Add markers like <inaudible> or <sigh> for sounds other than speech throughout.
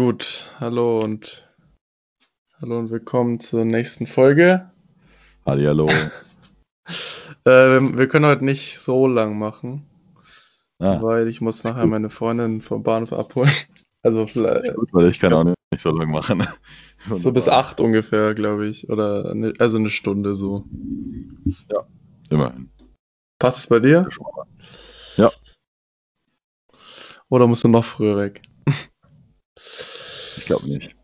Gut, hallo und hallo und willkommen zur nächsten Folge. Hallihallo. <laughs> Äh, wir können heute nicht so lang machen, Ah, weil ich muss nachher gut. meine Freundin vom Bahnhof abholen. <laughs> Also vielleicht gut, weil ich kann auch nicht, so lange machen. <laughs> so bis acht ungefähr, glaube ich. Oder eine, also eine Stunde so. Immerhin. Passt es bei dir? Ja. Oder musst du noch früher weg? Ich glaube nicht.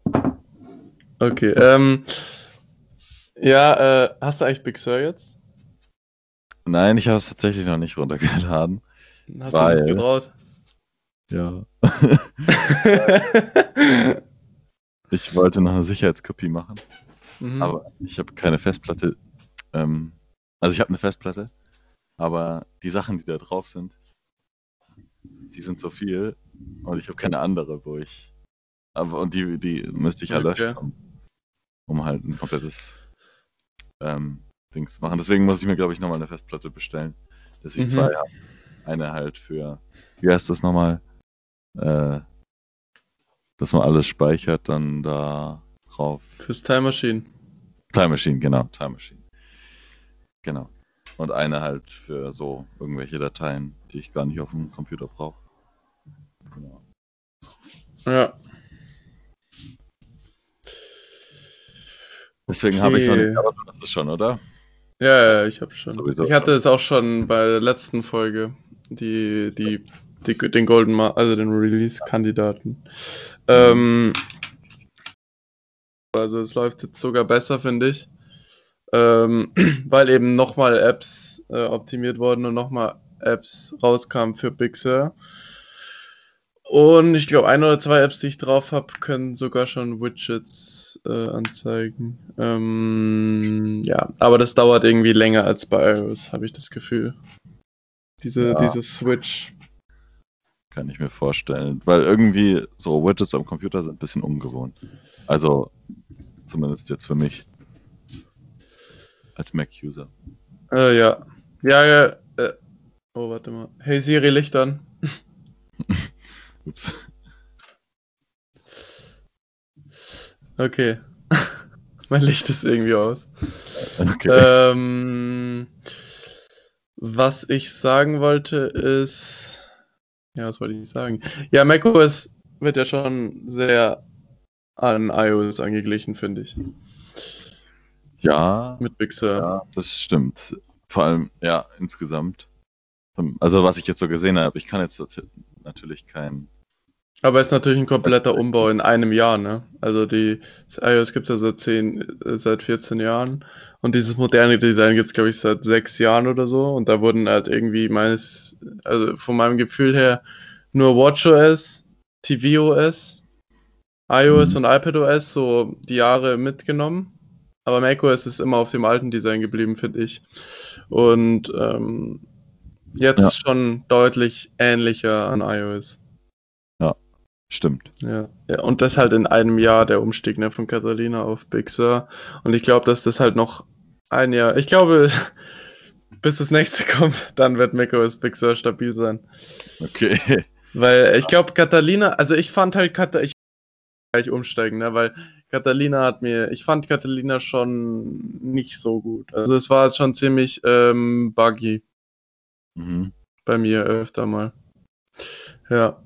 Okay. Ähm, ja, äh, hast du eigentlich Big Sur jetzt? Nein, ich habe es tatsächlich noch nicht runtergeladen. Hast Weil- du nicht getraut? Ja. <laughs> Ich wollte noch eine Sicherheitskopie machen, Mhm. aber ich habe keine Festplatte. Ähm, also ich habe eine Festplatte, aber die Sachen, die da drauf sind, die sind so viel und ich habe keine andere, wo ich. Aber und die, die müsste ich ja Okay. löschen, um, um halt ein komplettes ähm, Dings zu machen. Deswegen muss ich mir, glaube ich, nochmal eine Festplatte bestellen, dass ich Mhm. zwei habe. Eine halt für, wie heißt das nochmal? Äh, dass man alles speichert, dann da drauf. Fürs Time Machine. Time Machine, genau, Time Machine. Genau. Und eine halt für so irgendwelche Dateien, die ich gar nicht auf dem Computer brauche. Genau. Ja. Deswegen habe ich noch Okay. nicht, aber du hast es schon, oder? Ja, ja, ich habe schon. Sowieso ich hatte schon. es auch schon bei der letzten Folge, die, die, die den Golden Ma also den Release-Kandidaten. Ähm, also es läuft jetzt sogar besser, finde ich. Ähm, <clears throat> weil eben nochmal Apps äh, optimiert wurden und nochmal Apps rauskamen für Big Sur. Und ich glaube, ein oder zwei Apps, die ich drauf habe, können sogar schon Widgets äh, anzeigen. Ähm, ja, aber das dauert irgendwie länger als bei iOS, habe ich das Gefühl. Diese, Ja. diese Switch. Kann ich mir vorstellen. Weil irgendwie so Widgets am Computer sind ein bisschen ungewohnt. Also zumindest jetzt für mich. Als Mac-User. Äh, ja. Ja, ja. Äh, oh, warte mal. Hey Siri, Licht an. Ups. Okay. <laughs> mein Licht ist irgendwie aus. Okay. Ähm, was ich sagen wollte ist. Ja, was wollte ich sagen? Ja, macOS wird ja schon sehr an iOS angeglichen, finde ich. ja, Mit Big Sur. ja, das stimmt. Vor allem, ja, insgesamt. Also was ich jetzt so gesehen habe, ich kann jetzt nat- natürlich kein. Aber es ist natürlich ein kompletter Umbau in einem Jahr, ne? Also die iOS gibt es ja seit 10, äh, seit 14 Jahren. Und dieses moderne Design gibt es, glaube ich, seit sechs Jahren oder so. Und da wurden halt irgendwie meines, also von meinem Gefühl her, nur WatchOS, tvOS, iOS Mhm. und iPadOS so die Jahre mitgenommen. Aber macOS ist immer auf dem alten Design geblieben, finde ich. Und ähm, jetzt Ja. schon deutlich ähnlicher an iOS. Stimmt. Ja, ja, und das halt in einem Jahr der Umstieg ne, von Catalina auf Big Sur. Und ich glaube, dass das halt noch ein Jahr. Ich glaube, <laughs> bis das nächste <laughs> kommt, dann wird macOS Big Sur stabil sein. Okay. Weil ich glaube, Catalina, also ich fand halt Catalina, ich gleich umsteigen, ne, weil Catalina hat mir, ich fand Catalina schon nicht so gut. Also es war schon ziemlich ähm, buggy Mhm. bei mir öfter mal. Ja.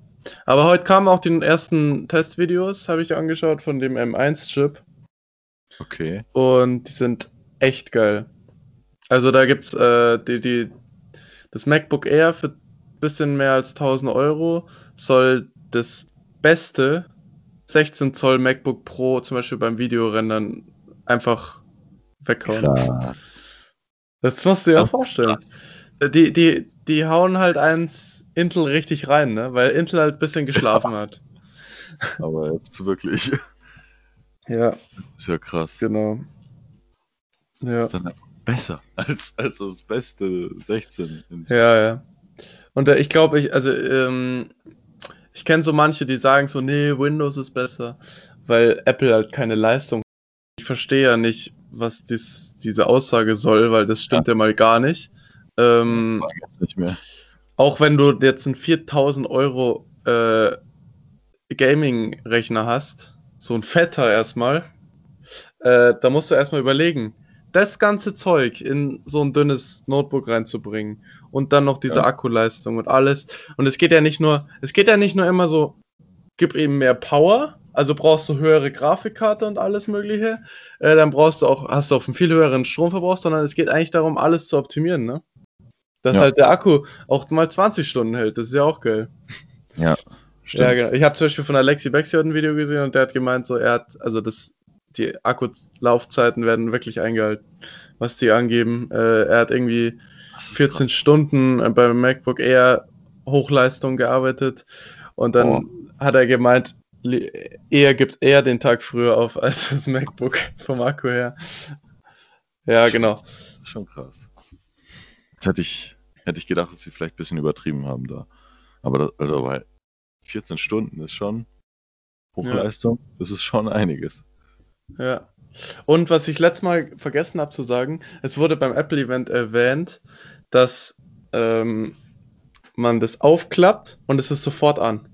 Aber heute kamen auch die ersten Testvideos, habe ich angeschaut, von dem M1-Chip. Okay. Und die sind echt geil. Also da gibt's äh, die, die, das MacBook Air für bisschen mehr als 1000 Euro soll das beste 16 Zoll MacBook Pro zum Beispiel beim Videorendern einfach weghauen. Krass. Das musst du dir auch vorstellen. Die, die, die hauen halt eins Intel richtig rein, ne? Weil Intel halt ein bisschen geschlafen hat. Aber jetzt wirklich. Ja, Ist ja krass. genau. Ja. Ist dann einfach besser als, als das beste 16. in- Ja, ja. Und äh, ich glaube, ich, also, ähm, ich kenne so manche, die sagen so, nee, Windows ist besser, weil Apple halt keine Leistung. Ich verstehe ja nicht, was dies, diese Aussage soll, weil das stimmt ja, mal gar nicht. Ähm, Jetzt nicht mehr. Auch wenn du jetzt ein 4000 Euro äh, Gaming-Rechner hast, so ein fetter erstmal, äh, da musst du erstmal überlegen, das ganze Zeug in so ein dünnes Notebook reinzubringen und dann noch diese Ja. Akkuleistung und alles. Und es geht ja nicht nur, es geht ja nicht nur immer so, gib eben mehr Power, also brauchst du höhere Grafikkarte und alles Mögliche, äh, dann brauchst du auch, hast du auch einen viel höheren Stromverbrauch, sondern es geht eigentlich darum, alles zu optimieren, ne? Dass Ja. halt der Akku auch mal 20 Stunden hält, das ist ja auch geil. Ja, Ja, stimmt. genau. Ich habe zum Beispiel von Alexi Bexi heute ein Video gesehen und der hat gemeint, so er hat, also das, die Akkulaufzeiten werden wirklich eingehalten, was die angeben. Äh, er hat irgendwie Das ist 14 Stunden äh, beim MacBook Air Hochleistung gearbeitet und dann hat er gemeint, er gibt eher den Tag früher auf <laughs> als das MacBook vom Akku her. Ja, genau. Schon krass. Jetzt hätte ich, hätte ich gedacht, dass sie vielleicht ein bisschen übertrieben haben da. Aber das, also, weil 14 Stunden ist schon Hochleistung, das ist schon einiges. Ja. Und was ich letztes Mal vergessen habe zu sagen, es wurde beim Apple-Event erwähnt, dass ähm, man das aufklappt und es ist sofort an.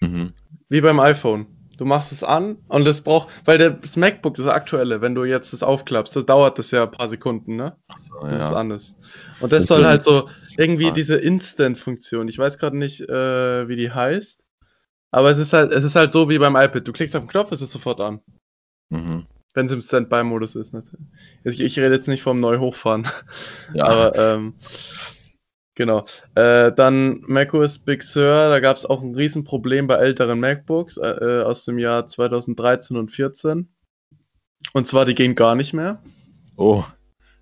Mhm. Wie beim iPhone. Du machst es an und es braucht, weil der- das MacBook, das aktuelle, wenn du jetzt das aufklappst, da dauert das ja ein paar Sekunden, ne? So, Bis es ja. an ist. Und das Das soll halt so irgendwie diese Instant-Funktion. Ich weiß gerade nicht, äh, wie die heißt. Aber es ist halt, es ist halt so wie beim iPad. Du klickst auf den Knopf, es ist sofort an. Mhm. Wenn es im Standby-Modus ist. Natürlich. Ich, ich rede jetzt nicht vom Neu-Hochfahren. Ja, Aber ähm, genau. Äh, dann macOS Big Sur, da gab es auch ein Riesenproblem bei älteren MacBooks äh, äh, aus dem Jahr 2013 und 14. Und zwar, die gehen gar nicht mehr. oh,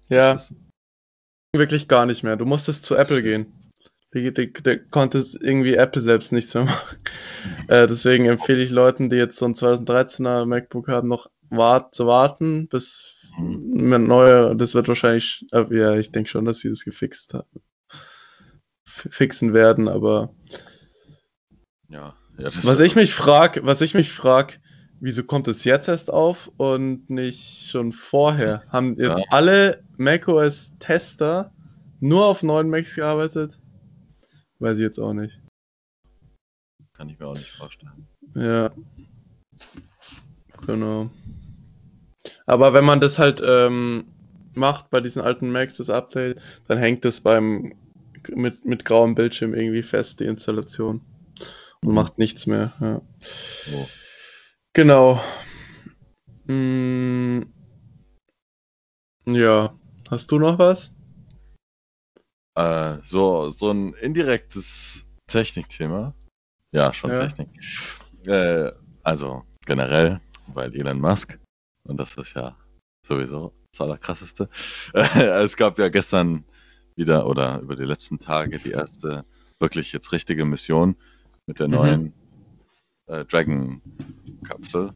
Ja, wirklich gar nicht mehr. Du musstest zu Apple gehen. Die, die, die konntest irgendwie Apple selbst nichts mehr machen. <laughs> Äh, deswegen empfehle ich Leuten, die jetzt so ein 2013er MacBook haben, noch wart, zu warten, bis ein neuer, das wird wahrscheinlich, äh, ja, ich denke schon, dass sie das gefixt haben. Fixen werden, aber ja. ja das was ich mich frage, was ich mich frage, wieso kommt es jetzt erst auf und nicht schon vorher? Haben jetzt Ja. alle macOS-Tester nur auf neuen Macs gearbeitet? Weiß ich jetzt auch nicht. Kann ich mir auch nicht vorstellen. Ja. Genau. Aber wenn man das halt ähm, macht bei diesen alten Macs, das Update, dann hängt es beim mit, mit grauem Bildschirm irgendwie fest, die Installation. Und Mhm. macht nichts mehr. Ja. Oh. Genau. Mm, ja. Hast du noch was? Äh, so, so ein indirektes Technikthema. Ja, schon Ja. Technik. Äh, also generell, weil Elon Musk, und das ist ja sowieso das Allerkrasseste. <laughs> es gab ja gestern wieder oder über die letzten Tage die erste wirklich jetzt richtige Mission mit der Mhm. neuen äh, Dragon-Kapsel.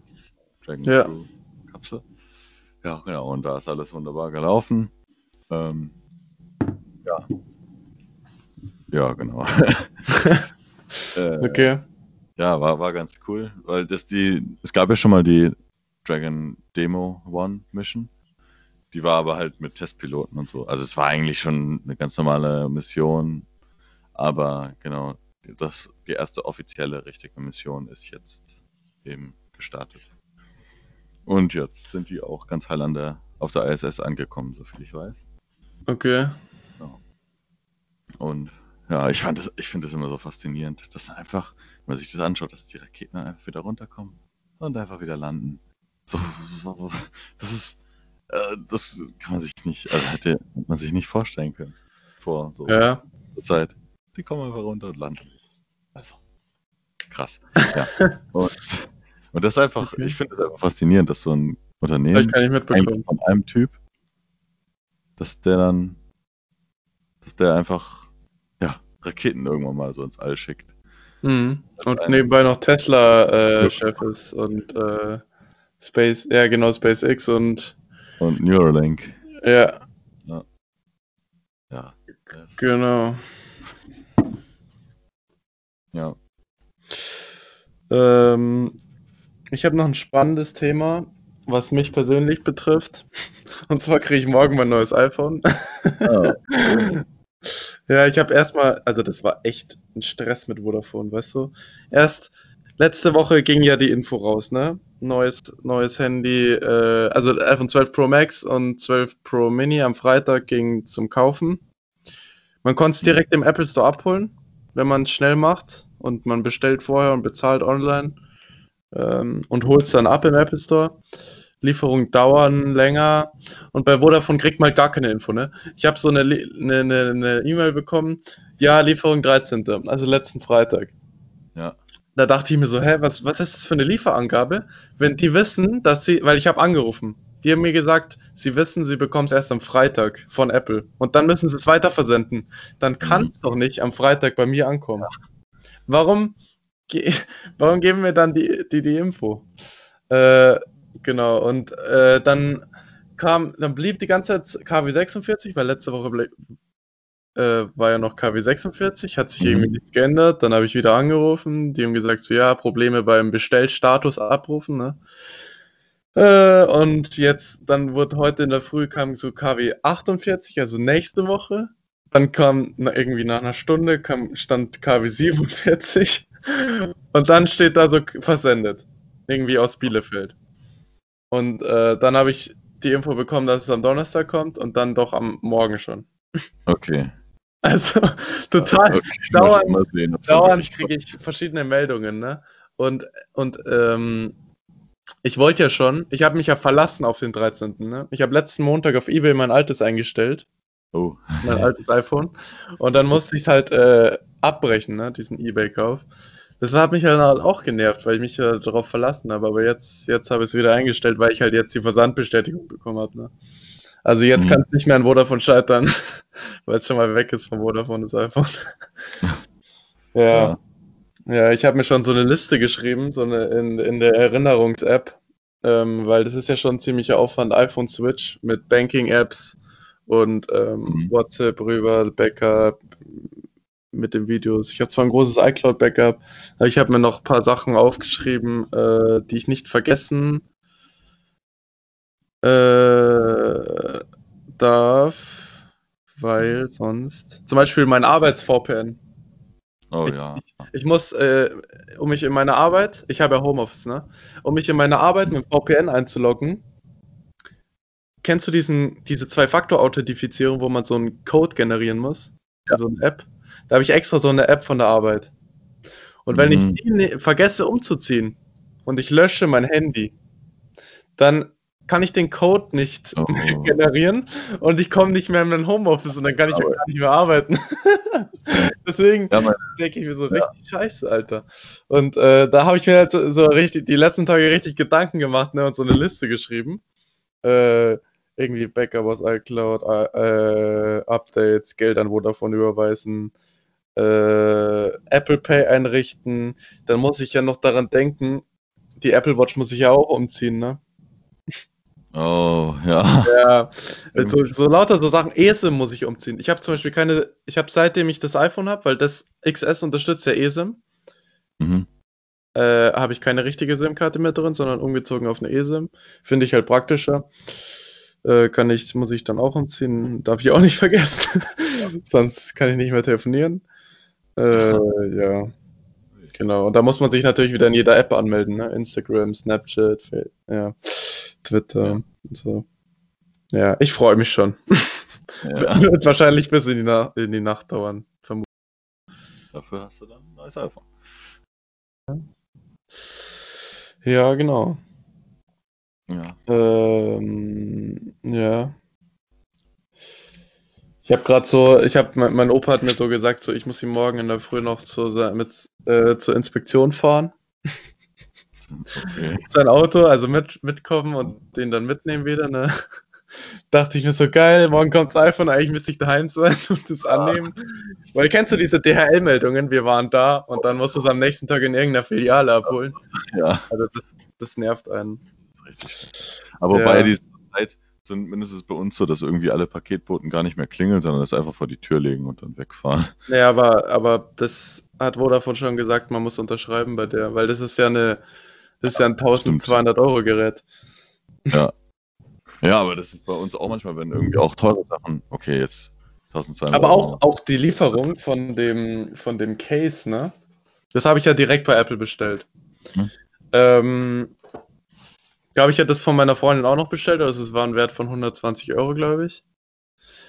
Dragon Ja. Crew-Kapsel. Ja, genau, und da ist alles wunderbar gelaufen. Ähm, ja. Ja, genau. <laughs> äh, Okay. Ja, war, war ganz cool, weil das die, es gab ja schon mal die Dragon Demo One Mission. Die war aber halt mit Testpiloten und so. Also es war eigentlich schon eine ganz normale Mission, aber genau, das, die erste offizielle richtige Mission ist jetzt eben gestartet. Und jetzt sind die auch ganz heil an der, auf der ISS angekommen, soviel ich weiß. Okay. Und ja, ich fand das, ich finde das immer so faszinierend, dass einfach, wenn man sich das anschaut, dass die Raketen einfach wieder runterkommen und einfach wieder landen. So, so das ist, äh, das kann man sich nicht, also hätte man sich nicht vorstellen können vor so Ja. der Zeit. Die kommen einfach runter und landen. Also, krass. Ja. <laughs> und, und das ist einfach, ich finde das einfach faszinierend, dass so ein Unternehmen von einem Typ, dass der dann, dass der einfach, ja, Raketen irgendwann mal so ins All schickt. Mhm. Und nebenbei noch Tesla-Chef ist und äh, Space, ja genau, SpaceX und Und Neuralink, ja, ja. Das, genau. ja. Ähm, ich habe noch ein spannendes Thema, was mich persönlich betrifft. <laughs> Und zwar kriege ich morgen mein neues iPhone. Ah, <laughs> Ja, ich habe erstmal, also das war echt ein Stress mit Vodafone, weißt du? Erst letzte Woche ging ja die Info raus, ne? Neues, neues Handy, äh, also iPhone 12 Pro Max und 12 Pro Mini am Freitag ging zum Kaufen. Man konnte es direkt im Apple Store abholen, wenn man es schnell macht und man bestellt vorher und bezahlt online ähm, und holt es dann ab im Apple Store. Lieferungen dauern länger und bei Vodafone kriegt man halt gar keine Info, ne? Ich habe so eine E-Mail eine, eine E bekommen, ja, Lieferung 13., also letzten Freitag. Ja. Da dachte ich mir so, hä, was, was ist das für eine Lieferangabe? Wenn die wissen, dass sie, weil ich habe angerufen, die haben mir gesagt, sie wissen, sie bekommen es erst am Freitag von Apple und dann müssen sie es weiter versenden. Dann kann es mhm. doch nicht am Freitag bei mir ankommen. Warum, ge <laughs> warum geben wir dann die, die, die Info? Äh, genau, und äh, dann kam, dann blieb die ganze Zeit KW 46, weil letzte Woche äh, war ja noch KW 46, hat sich mhm. irgendwie nichts geändert. Dann habe ich wieder angerufen, die haben gesagt, so ja, Probleme beim Bestellstatus abrufen, ne? Äh, und jetzt, dann wurde heute in der Früh kam so KW 48, also nächste Woche. Dann kam na, irgendwie nach einer Stunde kam, stand KW 47 <laughs> und dann steht da so versendet. Irgendwie aus Bielefeld. Und äh, dann habe ich die Info bekommen, dass es am Donnerstag kommt und dann doch am Morgen schon. Okay. Also <laughs> total okay, dauernd, sehen, dauernd kriege ich verschiedene Meldungen, ne? Und, und ähm, ich wollte ja schon, ich habe mich ja verlassen auf den 13. Ne? Ich habe letzten Montag auf Ebay mein altes eingestellt. Oh. Mein <laughs> altes iPhone. Und dann musste ich es halt äh, abbrechen, ne? diesen Ebay-Kauf. Das hat mich halt auch genervt, weil ich mich ja darauf verlassen habe. Aber jetzt, jetzt habe ich es wieder eingestellt, weil ich halt jetzt die Versandbestätigung bekommen habe. Ne? Also jetzt mhm. kann es nicht mehr an Vodafone scheitern, <laughs> weil es schon mal weg ist von Vodafone, das iPhone. <laughs> ja. ja. Ja, ich habe mir schon so eine Liste geschrieben, so eine in, in der Erinnerungs-App, ähm, weil das ist ja schon ein ziemlicher Aufwand, iPhone Switch mit Banking-Apps und ähm, mhm. WhatsApp rüber, Backup mit den Videos. Ich habe zwar ein großes iCloud-Backup, aber ich habe mir noch ein paar Sachen aufgeschrieben, äh, die ich nicht vergessen äh, darf, weil sonst. Zum Beispiel mein Arbeits-VPN. Oh ja. Ich, ich muss, äh, um mich in meine Arbeit, ich habe ja Homeoffice, ne? Um mich in meine Arbeit mit VPN einzuloggen, kennst du diesen, diese Zwei-Faktor-Authentifizierung, wo man so einen Code generieren muss? Ja. So eine App. Da habe ich extra so eine App von der Arbeit. Und wenn mhm. ich die ne vergesse umzuziehen und ich lösche mein Handy, dann kann ich den Code nicht oh. <laughs> generieren und ich komme nicht mehr in mein Homeoffice und dann kann ich auch gar nicht mehr arbeiten. <laughs> Deswegen ja, denke ich mir so richtig ja. scheiße, Alter. Und äh, da habe ich mir halt so, so, richtig die letzten Tage richtig Gedanken gemacht ne, und so eine Liste geschrieben. Äh, irgendwie Backup aus iCloud, äh, Updates, Geld an Vodafone überweisen, äh, Apple Pay einrichten. Dann muss ich ja noch daran denken, die Apple Watch muss ich ja auch umziehen, ne? Oh, ja. Ja, so, so lauter so Sachen. eSIM muss ich umziehen. Ich habe zum Beispiel keine, ich habe seitdem ich das iPhone habe, weil das XS unterstützt ja eSIM, Mhm. äh, habe ich keine richtige SIM-Karte mehr drin, sondern umgezogen auf eine eSIM. Finde ich halt praktischer. Äh, kann ich, muss ich dann auch umziehen. Darf ich auch nicht <laughs> vergessen. Sonst kann ich nicht mehr telefonieren. Äh, ja. Genau. Und da muss man sich natürlich wieder in jeder App anmelden, ne? Instagram, Snapchat, ja. Twitter ja. und so. Ja, ich freue mich schon. Ja. <laughs> Wird wahrscheinlich bis in die, in die Nacht dauern, vermutlich. Dafür hast du dann ein neues iPhone. Ja, genau. Ja. Ähm, ja. Ich habe gerade so, ich habe, mein, mein, Opa hat mir so gesagt, so ich muss ihn morgen in der Früh noch zu, mit, äh, zur Inspektion fahren. Okay. Sein Auto, also mit, mitkommen und den dann mitnehmen wieder, ne? <laughs> Dachte ich mir so geil, morgen kommt das iPhone, eigentlich müsste ich daheim sein <laughs> und das annehmen. Weil kennst du diese DHL-Meldungen? Wir waren da und dann musst du es am nächsten Tag in irgendeiner Filiale abholen. Ja. Also das, das nervt einen. Aber ja. bei dieser Zeit zumindest ist es bei uns so, dass irgendwie alle Paketboten gar nicht mehr klingeln, sondern das einfach vor die Tür legen und dann wegfahren. <laughs> Ja, aber, aber das hat Vodafone schon gesagt, man muss unterschreiben bei der, weil das ist ja eine das ist ja ein 1200 Euro Gerät. Ja. Ja, aber das ist bei uns auch manchmal, wenn irgendwie auch teure Sachen, okay, jetzt 1200 Aber Euro. auch, auch die Lieferung von dem, von dem Case, ne? Das habe ich ja direkt bei Apple bestellt. Mhm. Ähm, glaube ich, hätte das von meiner Freundin auch noch bestellt, also es war ein Wert von 120 Euro, glaube ich.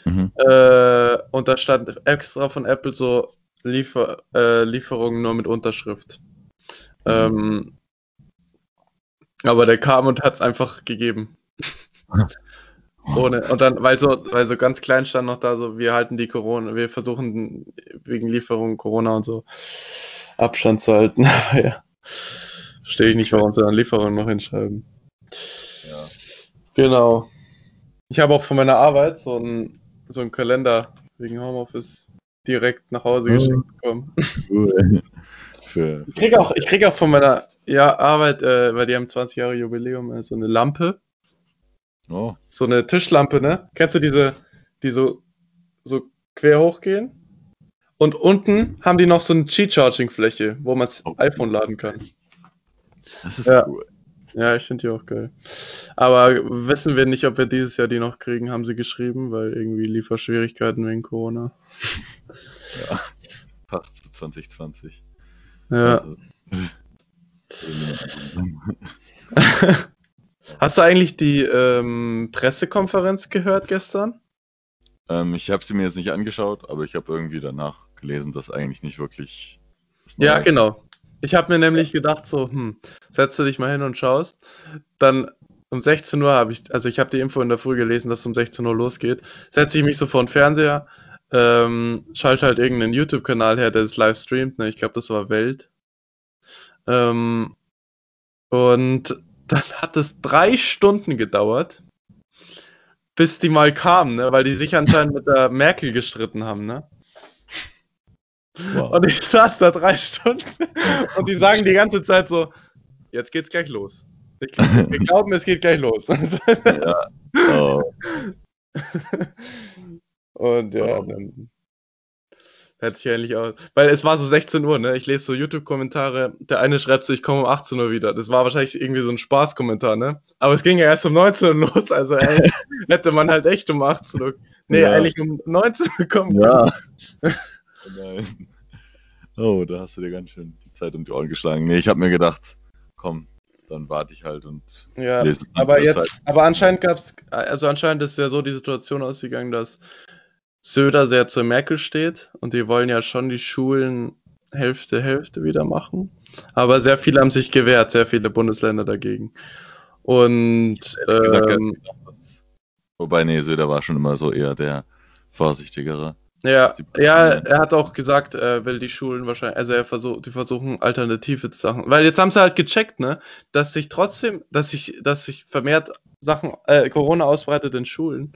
Mhm. Äh, und da stand extra von Apple so Liefer äh, Lieferungen nur mit Unterschrift. Mhm. Ähm, aber der kam und hat es einfach gegeben. <laughs> Ohne, und dann, weil so, weil so ganz klein stand noch da, so, wir halten die Corona, wir versuchen wegen Lieferung Corona und so Abstand zu halten. <laughs> ja. Verstehe ich nicht, warum sie dann Lieferung noch hinschreiben. Ja. Genau. Ich habe auch von meiner Arbeit so einen, so einen Kalender wegen Homeoffice direkt nach Hause geschickt bekommen. Cool. <laughs> Für, ich kriege auch, krieg auch von meiner ja, Arbeit, äh, weil die haben 20 Jahre Jubiläum, äh, so eine Lampe. Oh. So eine Tischlampe, ne? Kennst du diese, die so, so quer hochgehen? Und unten haben die noch so eine Cheat-Charging-Fläche, wo man das oh. iPhone laden kann. Das ist ja. cool. Ja, ich finde die auch geil. Aber wissen wir nicht, ob wir dieses Jahr die noch kriegen, haben sie geschrieben, weil irgendwie Lieferschwierigkeiten wegen Corona. Ja, passt zu 2020. Ja. Also. <laughs> Hast du eigentlich die ähm, Pressekonferenz gehört gestern? Ähm, ich habe sie mir jetzt nicht angeschaut, aber ich habe irgendwie danach gelesen, dass eigentlich nicht wirklich. Ja, genau. Ich habe mir nämlich gedacht, so, hm, setz dich mal hin und schaust. Dann um 16 Uhr habe ich, also ich habe die Info in der Früh gelesen, dass es um 16 Uhr losgeht. Setze ich mich so vor den Fernseher, ähm, schalte halt irgendeinen YouTube-Kanal her, der das live streamt. Ne? Ich glaube, das war Welt. Ähm, und <laughs> dann hat es drei Stunden gedauert, bis die mal kamen, ne? weil die sich anscheinend mit der Merkel gestritten haben. Ne? Wow. Und ich saß da drei Stunden <laughs> und die sagen die ganze Zeit so, jetzt geht's gleich los. Ich wir <laughs> glauben, es geht gleich los. ja. Oh. <laughs> Und ja, oh. dann hätte ich eigentlich auch. Weil es war so 16 Uhr, ne? Ich lese so YouTube-Kommentare. Der eine schreibt so, ich komme um 18 Uhr wieder. Das war wahrscheinlich irgendwie so ein Spaßkommentar, ne? Aber es ging ja erst um 19 Uhr los. Also hätte man halt echt um 18 Uhr. Nee, ja. eigentlich um 19 Uhr kommen. Ja. Nein. Oh, da hast du dir ganz schön die Zeit um die Ohren geschlagen. Nee, ich habe mir gedacht, komm, dann warte ich halt und ja, lese aber jetzt, Zeit. aber anscheinend gab es, also anscheinend ist ja so die Situation ausgegangen, dass Söder sehr zur Merkel steht und die wollen ja schon die Schulen Hälfte, Hälfte wieder machen. Aber sehr viele haben sich gewehrt, sehr viele Bundesländer dagegen. Und ähm, wobei, nee, Söder war schon immer so eher der vorsichtigere. Ja, ja, er hat auch gesagt, er will die Schulen wahrscheinlich, also er versucht, die versuchen alternative Sachen, weil jetzt haben sie halt gecheckt, ne, dass sich trotzdem, dass sich, dass sich vermehrt Sachen, äh, Corona ausbreitet in Schulen.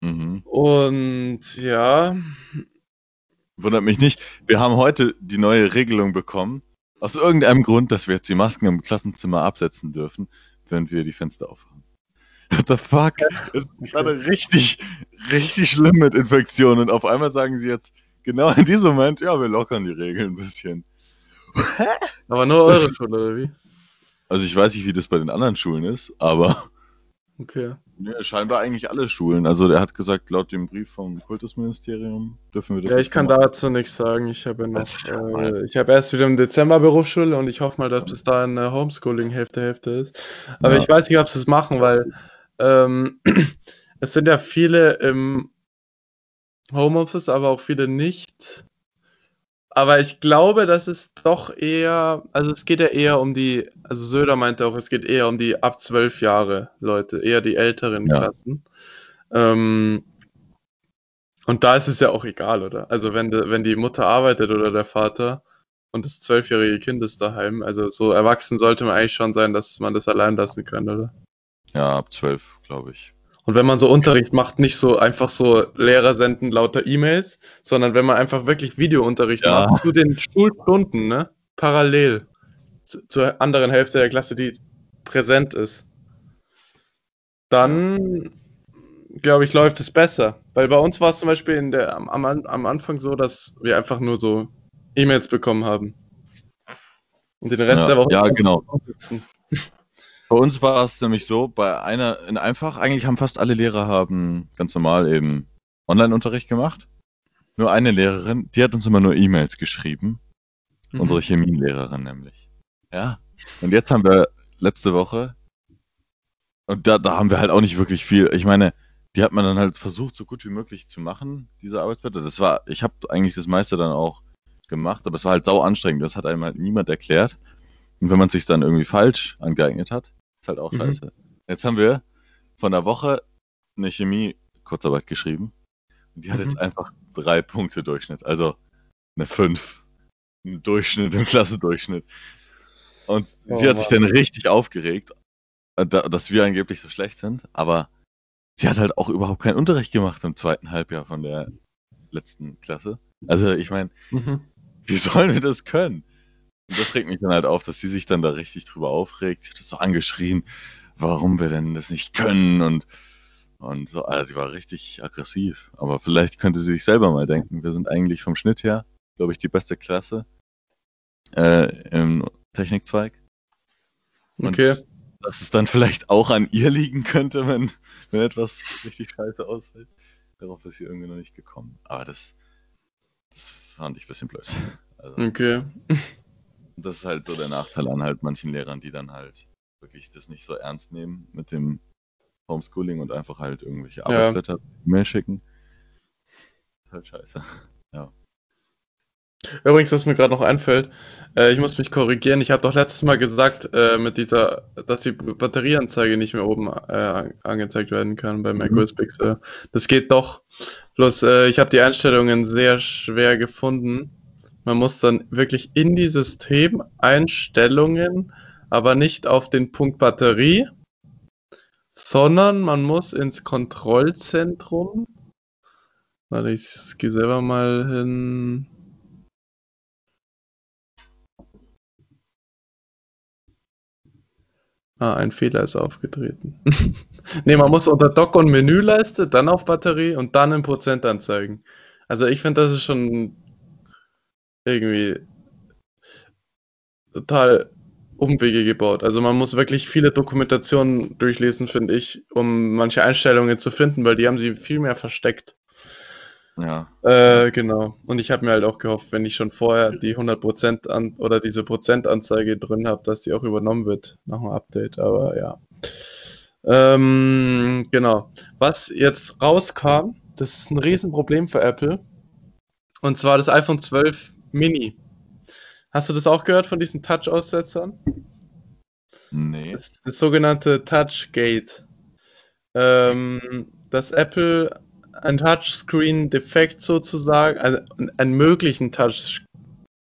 Mhm. Und ja. Wundert mich nicht. Wir haben heute die neue Regelung bekommen, aus irgendeinem Grund, dass wir jetzt die Masken im Klassenzimmer absetzen dürfen, während wir die Fenster aufhaben. What the fuck? Es ist gerade richtig, richtig schlimm mit Infektionen. Und auf einmal sagen sie jetzt, genau in diesem Moment, ja, wir lockern die Regeln ein bisschen. Aber nur eure Schule, oder wie? Also ich weiß nicht, wie das bei den anderen Schulen ist, aber. Okay. Nee, scheinbar eigentlich alle Schulen. Also der hat gesagt, laut dem Brief vom Kultusministerium dürfen wir das. Ja, ich kann machen. dazu nichts sagen. Ich habe ja noch, äh, ich habe erst wieder im Dezember Berufsschule und ich hoffe mal, dass bis dahin äh, Homeschooling Hälfte Hälfte ist. Aber ja. ich weiß nicht, ob sie es machen, weil ähm, <clears throat> es sind ja viele im Homeoffice, aber auch viele nicht. Aber ich glaube, dass es doch eher, also es geht ja eher um die, also Söder meinte auch, es geht eher um die ab zwölf Jahre Leute, eher die älteren ja. Klassen. Ähm, und da ist es ja auch egal, oder? Also wenn, de, wenn die Mutter arbeitet oder der Vater und das zwölfjährige Kind ist daheim, also so erwachsen sollte man eigentlich schon sein, dass man das allein lassen kann, oder? Ja, ab zwölf, glaube ich. Und wenn man so Unterricht macht, nicht so einfach so Lehrer senden lauter E-Mails, sondern wenn man einfach wirklich Videounterricht ja. macht zu den Schulstunden, ne? Parallel zu, zur anderen Hälfte der Klasse, die präsent ist. Dann, glaube ich, läuft es besser. Weil bei uns war es zum Beispiel in der, am, am Anfang so, dass wir einfach nur so E-Mails bekommen haben. Und den Rest ja, der Woche ja, genau. sitzen. Bei uns war es nämlich so, bei einer, in einfach, eigentlich haben fast alle Lehrer haben ganz normal eben Online-Unterricht gemacht. Nur eine Lehrerin, die hat uns immer nur E-Mails geschrieben. Mhm. Unsere Chemielehrerin nämlich. Ja. Und jetzt haben wir letzte Woche, und da, da haben wir halt auch nicht wirklich viel. Ich meine, die hat man dann halt versucht, so gut wie möglich zu machen, diese Arbeitsblätter. Das war, ich habe eigentlich das meiste dann auch gemacht, aber es war halt sau anstrengend. Das hat einem halt niemand erklärt. Und wenn man sich dann irgendwie falsch angeeignet hat, ist halt auch Mhm. scheiße. Jetzt haben wir von der Woche eine Chemie-Kurzarbeit geschrieben. Und die hat Mhm. jetzt einfach drei Punkte Durchschnitt. Also eine 5. Ein Durchschnitt, ein Klassendurchschnitt. Und Oh sie hat sich Mann. dann richtig aufgeregt, äh, da- dass wir angeblich so schlecht sind. Aber sie hat halt auch überhaupt keinen Unterricht gemacht im zweiten Halbjahr von der letzten Klasse. Also ich meine, Mhm. wie <laughs> sollen wir das können? Und das regt mich dann halt auf, dass sie sich dann da richtig drüber aufregt. Sie hat das so angeschrien, warum wir denn das nicht können und, und so. Also sie war richtig aggressiv. Aber vielleicht könnte sie sich selber mal denken, wir sind eigentlich vom Schnitt her, glaube ich, die beste Klasse äh, im Technikzweig. Und Okay. dass es dann vielleicht auch an ihr liegen könnte, wenn, wenn etwas richtig scheiße ausfällt. Darauf ist sie irgendwie noch nicht gekommen. Aber das, das fand ich ein bisschen blöd. Also, Okay. Das ist halt so der Nachteil an halt manchen Lehrern, die dann halt wirklich das nicht so ernst nehmen mit dem Homeschooling und einfach halt irgendwelche Arbeitsblätter mehr schicken. Ist halt scheiße. <laughs> Übrigens, was mir gerade noch einfällt, äh, ich muss mich korrigieren. Ich habe doch letztes Mal gesagt, äh, mit dieser, dass die Batterieanzeige nicht mehr oben äh, angezeigt werden kann bei Mhm. macOS Pixel. Das geht doch. Bloß, äh, ich habe die Einstellungen sehr schwer gefunden. Man muss dann wirklich in die Systemeinstellungen, aber nicht auf den Punkt Batterie, sondern man muss ins Kontrollzentrum. Warte, ich gehe selber mal hin. Ah, ein Fehler ist aufgetreten. <laughs> ne, man muss unter Dock und Menüleiste, dann auf Batterie und dann in Prozent anzeigen. Also ich finde, das ist schon irgendwie total Umwege gebaut. Also man muss wirklich viele Dokumentationen durchlesen, finde ich, um manche Einstellungen zu finden, weil die haben sie viel mehr versteckt. Ja. Äh, genau. Und ich habe mir halt auch gehofft, wenn ich schon vorher die 100% an oder diese Prozentanzeige drin habe, dass die auch übernommen wird nach dem Update. Aber ja. Ähm, genau. Was jetzt rauskam, das ist ein Riesenproblem für Apple. Und zwar das iPhone 12 Mini. Hast du das auch gehört von diesen Touch-Aussetzern? Nee. Das, das sogenannte Touchgate. Ähm, dass Apple ein Touchscreen-Defekt sozusagen, also einen möglichen Touch,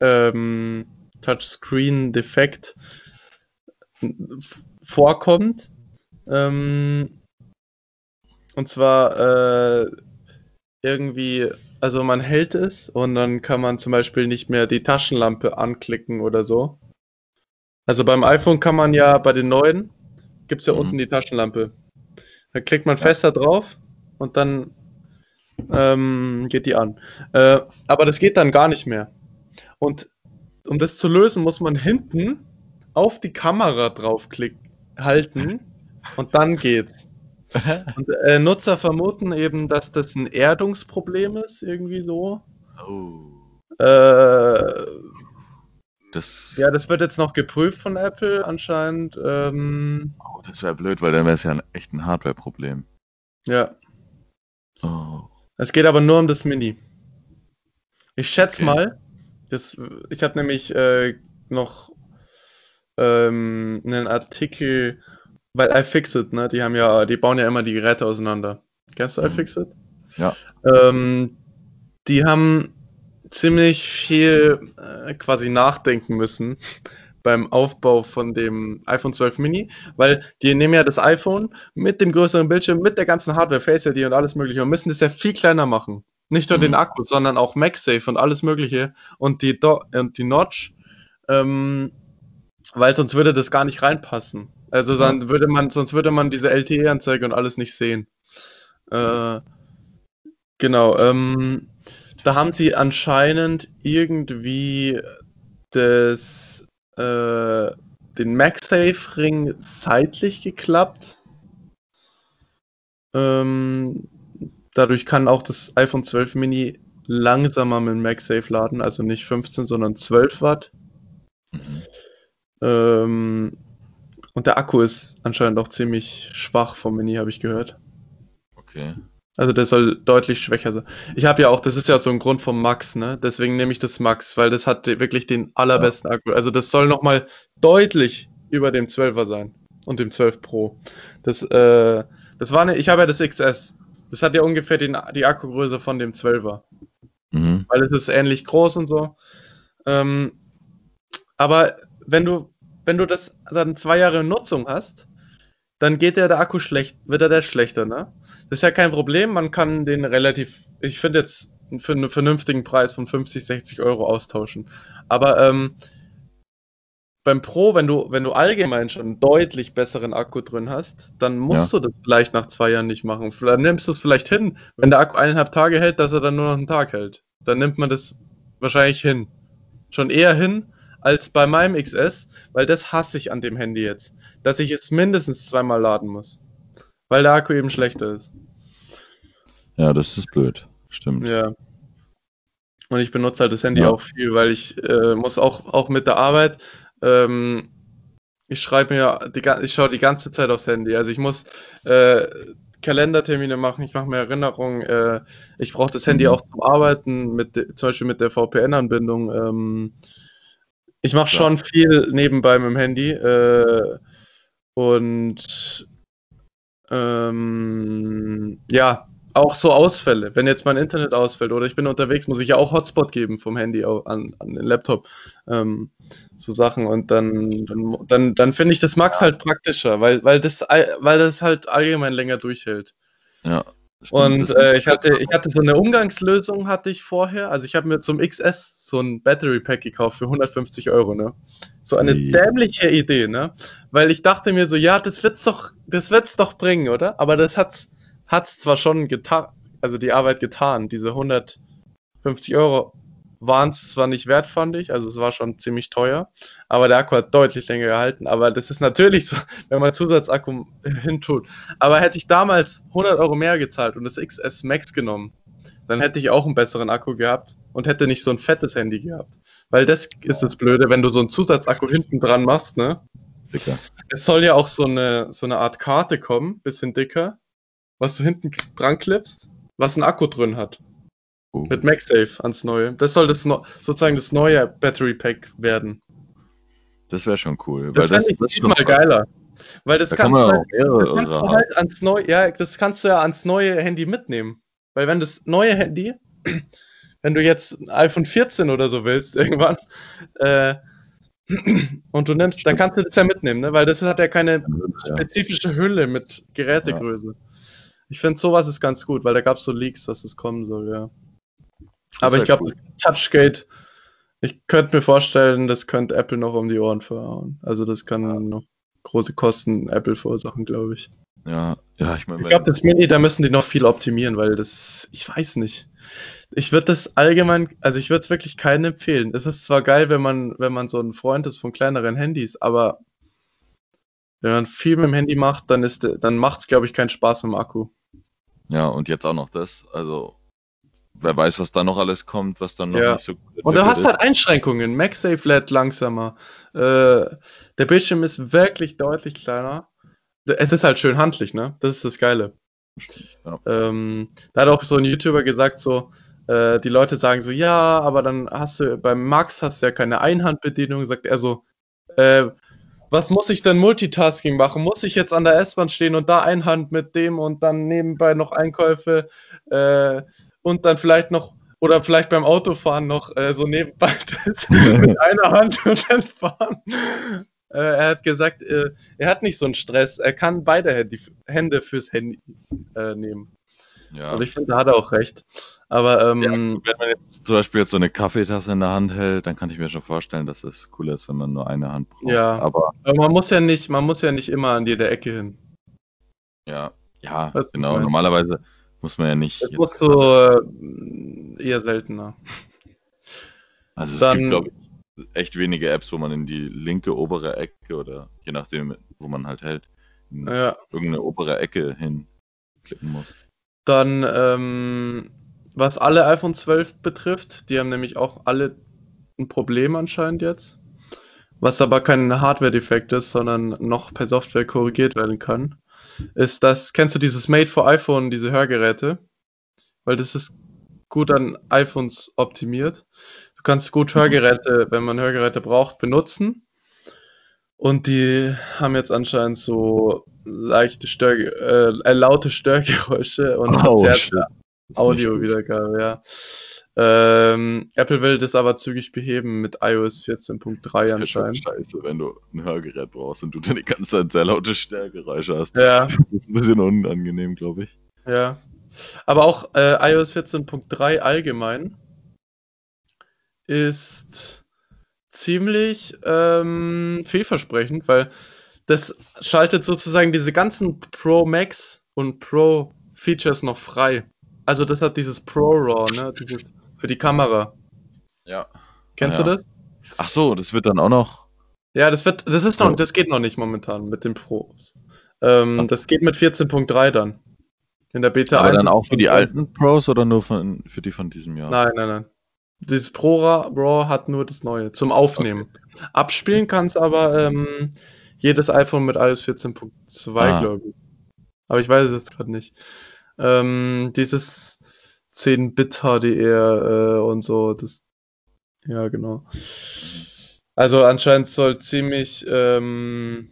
ähm, Touchscreen-Defekt vorkommt. Ähm, und zwar äh, irgendwie, also man hält es und dann kann man zum Beispiel nicht mehr die Taschenlampe anklicken oder so. Also beim iPhone kann man ja bei den neuen, gibt es ja Mhm. unten die Taschenlampe. Da klickt man Ja. fester drauf und dann ähm, geht die an. Äh, aber das geht dann gar nicht mehr. Und um das zu lösen, muss man hinten auf die Kamera draufklicken, halten und dann geht's. <laughs> Und äh, Nutzer vermuten eben, dass das ein Erdungsproblem ist, irgendwie so. oh. Äh, Das, ja, das wird jetzt noch geprüft von Apple anscheinend. Ähm, oh, das wäre blöd, weil dann wäre es ja ein, echt ein Hardware-Problem. ja, Oh. es geht aber nur um das Mini. Ich schätze Okay. mal, das, ich habe nämlich äh, noch ähm, einen Artikel, weil iFixit, ne, die haben ja, die bauen ja immer die Geräte auseinander. Kennst du Mhm. iFixit? Ja. Ähm, die haben ziemlich viel äh, quasi nachdenken müssen beim Aufbau von dem iPhone 12 Mini, weil die nehmen ja das iPhone mit dem größeren Bildschirm, mit der ganzen Hardware, Face ID und alles mögliche und müssen das ja viel kleiner machen. Nicht nur Mhm. den Akku, sondern auch MagSafe und alles mögliche und die, Do und die Notch, ähm, weil sonst würde das gar nicht reinpassen. Also dann würde man, sonst würde man diese LTE-Anzeige und alles nicht sehen. Äh, genau, ähm, da haben sie anscheinend irgendwie das, äh, den MagSafe-Ring seitlich geklappt. Ähm, dadurch kann auch das iPhone 12 Mini langsamer mit MagSafe laden, also nicht 15, sondern 12 Watt. Mhm. Ähm, und der Akku ist anscheinend auch ziemlich schwach vom Mini, habe ich gehört. Okay. Also der soll deutlich schwächer sein. Ich habe ja auch, das ist ja so ein Grund vom Max, ne? Deswegen nehme ich das Max, weil das hat wirklich den allerbesten Akku. Also das soll nochmal deutlich über dem 12er sein und dem 12 Pro. Das, äh, das war eine, ich habe ja das XS. Das hat ja ungefähr den, die Akkugröße von dem 12er. Mhm. Weil es ist ähnlich groß und so. Ähm, aber wenn du, wenn du das dann zwei Jahre Nutzung hast, dann geht der, der Akku schlecht, wird er der schlechter, ne? Das ist ja kein Problem, man kann den relativ, ich finde jetzt für einen vernünftigen Preis von 50, 60 Euro austauschen. Aber ähm, beim Pro, wenn du, wenn du allgemein schon einen deutlich besseren Akku drin hast, dann musst Ja. du das vielleicht nach zwei Jahren nicht machen. Dann nimmst du es vielleicht hin, wenn der Akku eineinhalb Tage hält, dass er dann nur noch einen Tag hält. Dann nimmt man das wahrscheinlich hin. Schon eher hin als bei meinem XS, weil das hasse ich an dem Handy jetzt. Dass ich es mindestens zweimal laden muss. Weil der Akku eben schlechter ist. Ja, das ist blöd. Stimmt. Ja. Und ich benutze halt das Handy Ja. auch viel, weil ich äh, muss auch, auch mit der Arbeit, ähm, ich schreibe mir, die, ich schaue die ganze Zeit aufs Handy. Also ich muss äh, Kalendertermine machen, ich mache mir Erinnerungen. Äh, ich brauche das Handy Mhm. auch zum Arbeiten, mit, zum Beispiel mit der VPN-Anbindung. Ähm, ich mache Ja. schon viel nebenbei mit dem Handy. Äh, und ähm, ja, auch so Ausfälle. Wenn jetzt mein Internet ausfällt oder ich bin unterwegs, muss ich ja auch Hotspot geben vom Handy an, an den Laptop. Ähm, so Sachen. Und dann, dann, dann, dann finde ich das Max halt praktischer, weil, weil, das, weil das halt allgemein länger durchhält. Ja. Stimmt, Und äh, ich, hatte, ich hatte so eine Umgangslösung, hatte ich vorher. Also ich habe mir zum XS so ein Battery Pack gekauft für 150 Euro, ne? So eine Wie? dämliche Idee, ne? Weil ich dachte mir so, ja, das wird's doch, das wird's doch bringen, oder? Aber das hat's, hat's zwar schon getan, also die Arbeit getan. Diese 150 Euro waren es zwar nicht wert, fand ich, also es war schon ziemlich teuer, aber der Akku hat deutlich länger gehalten. Aber das ist natürlich so, <laughs> wenn man Zusatzakku hintut. Aber hätte ich damals 100 Euro mehr gezahlt und das XS Max genommen, dann hätte ich auch einen besseren Akku gehabt und hätte nicht so ein fettes Handy gehabt. Weil das ist das Blöde, wenn du so einen Zusatzakku hinten dran machst, ne? Dicker. Es soll ja auch so eine, so eine Art Karte kommen, bisschen dicker, was du hinten dran klippst, was einen Akku drin hat. Oh. Mit MagSafe ans Neue. Das soll das no sozusagen das neue Battery Pack werden. Das wäre schon cool. Das, fände ich das ist doch- geiler. Weil das Da kann kannst auch halt, das kannst du halt ans neue, ja, das kannst du ja ans neue Handy mitnehmen. Weil wenn das neue Handy, <clears throat> wenn du jetzt ein iPhone 14 oder so willst, <laughs> irgendwann, äh, <clears throat> und du nimmst, dann kannst du das ja mitnehmen, ne? Weil das hat ja keine Ja. spezifische Hülle mit Gerätegröße. Ich finde, sowas ist ganz gut, weil da gab es so Leaks, dass es kommen soll, ja. Aber ich glaube, Touchgate, ich könnte mir vorstellen, das könnte Apple noch um die Ohren verhauen. Also das kann noch große Kosten Apple verursachen, glaube ich. Ja, ja, ich meine, Ich glaube, das Mini, da müssen die noch viel optimieren, weil das, ich weiß nicht. Ich würde das allgemein, also ich würde es wirklich keinen empfehlen. Es ist zwar geil, wenn man, wenn man so ein Freund ist von kleineren Handys, aber wenn man viel mit dem Handy macht, dann ist, dann macht es, glaube ich, keinen Spaß im Akku. ja, und jetzt auch noch das. Also, wer weiß, was da noch alles kommt, was dann noch Ja. nicht so gut Und du hast halt Einschränkungen. MagSafe lädt langsamer. Äh, der Bildschirm ist wirklich deutlich kleiner. Es ist halt schön handlich, ne? Das ist das Geile. ist. Ja. Ähm, da hat auch so ein YouTuber gesagt, so, äh, die Leute sagen so, ja, aber dann hast du, beim Max hast du ja keine Einhandbedienung, sagt er so, äh, was muss ich denn Multitasking machen? Muss ich jetzt an der S-Bahn stehen und da Einhand mit dem und dann nebenbei noch Einkäufe äh, und dann vielleicht noch, oder vielleicht beim Autofahren noch äh, so nebenbei <laughs> mit einer Hand und dann fahren. Äh, er hat gesagt, äh, er hat nicht so einen Stress, er kann beide Hände fürs Handy äh, nehmen. Ja. Also ich finde, da hat er auch recht. Aber ähm, Wenn man jetzt zum Beispiel jetzt so eine Kaffeetasse in der Hand hält, dann kann ich mir schon vorstellen, dass es cooler ist, wenn man nur eine Hand braucht. Ja. Aber aber man muss ja nicht, man muss ja nicht immer an jeder Ecke hin. ja, ja, genau. ich mein- Normalerweise muss man ja nicht. Das musst du äh, eher seltener. Also es Dann- gibt, glaube ich, echt wenige Apps, wo man in die linke obere Ecke oder je nachdem, wo man halt hält, in Ja. irgendeine obere Ecke hinklicken muss. Dann, ähm, was alle iPhone 12 betrifft, die haben nämlich auch alle ein Problem anscheinend jetzt. was aber kein Hardware-Defekt ist, sondern noch per Software korrigiert werden kann, ist das, kennst du dieses Made for iPhone, diese Hörgeräte? Weil das ist gut an iPhones optimiert. Du kannst gut Hörgeräte, wenn man Hörgeräte braucht, benutzen. Und die haben jetzt anscheinend so leichte Stör äh, laute Störgeräusche und verzerrte Audio-Wiedergabe, ja. Ähm, Apple will das aber zügig beheben mit iOS 14.3 gut. Das ist anscheinend. scheiße, wenn du ein Hörgerät brauchst und du dann die ganze Zeit sehr laute Störgeräusche hast. Ja, Das ist ein bisschen unangenehm, glaube ich. ja. Aber auch äh, iOS 14.3 allgemein ist ziemlich ähm, vielversprechend, weil das schaltet sozusagen diese ganzen Pro Max und Pro Features noch frei. Also das hat dieses Pro RAW, ne? Dieses für die Kamera. Ja. Kennst Ja. du das? Ach so, das wird dann auch noch. Ja, das wird, das ist noch, das geht noch nicht momentan mit den Pros. Ähm, das geht mit 14.3 dann. In der Beta Aber 1 dann auch für die alten Pros oder nur von, für die von diesem Jahr? Nein, nein, nein. Dieses Pro Ra- RAW hat nur das Neue zum Aufnehmen. Abspielen kann es aber ähm, jedes iPhone mit iOS 14.2, Ah. glaube ich. Aber ich weiß es jetzt gerade nicht. Ähm, dieses 10-Bit HDR äh, und so, das. Ja, genau. Also anscheinend soll ziemlich, ähm,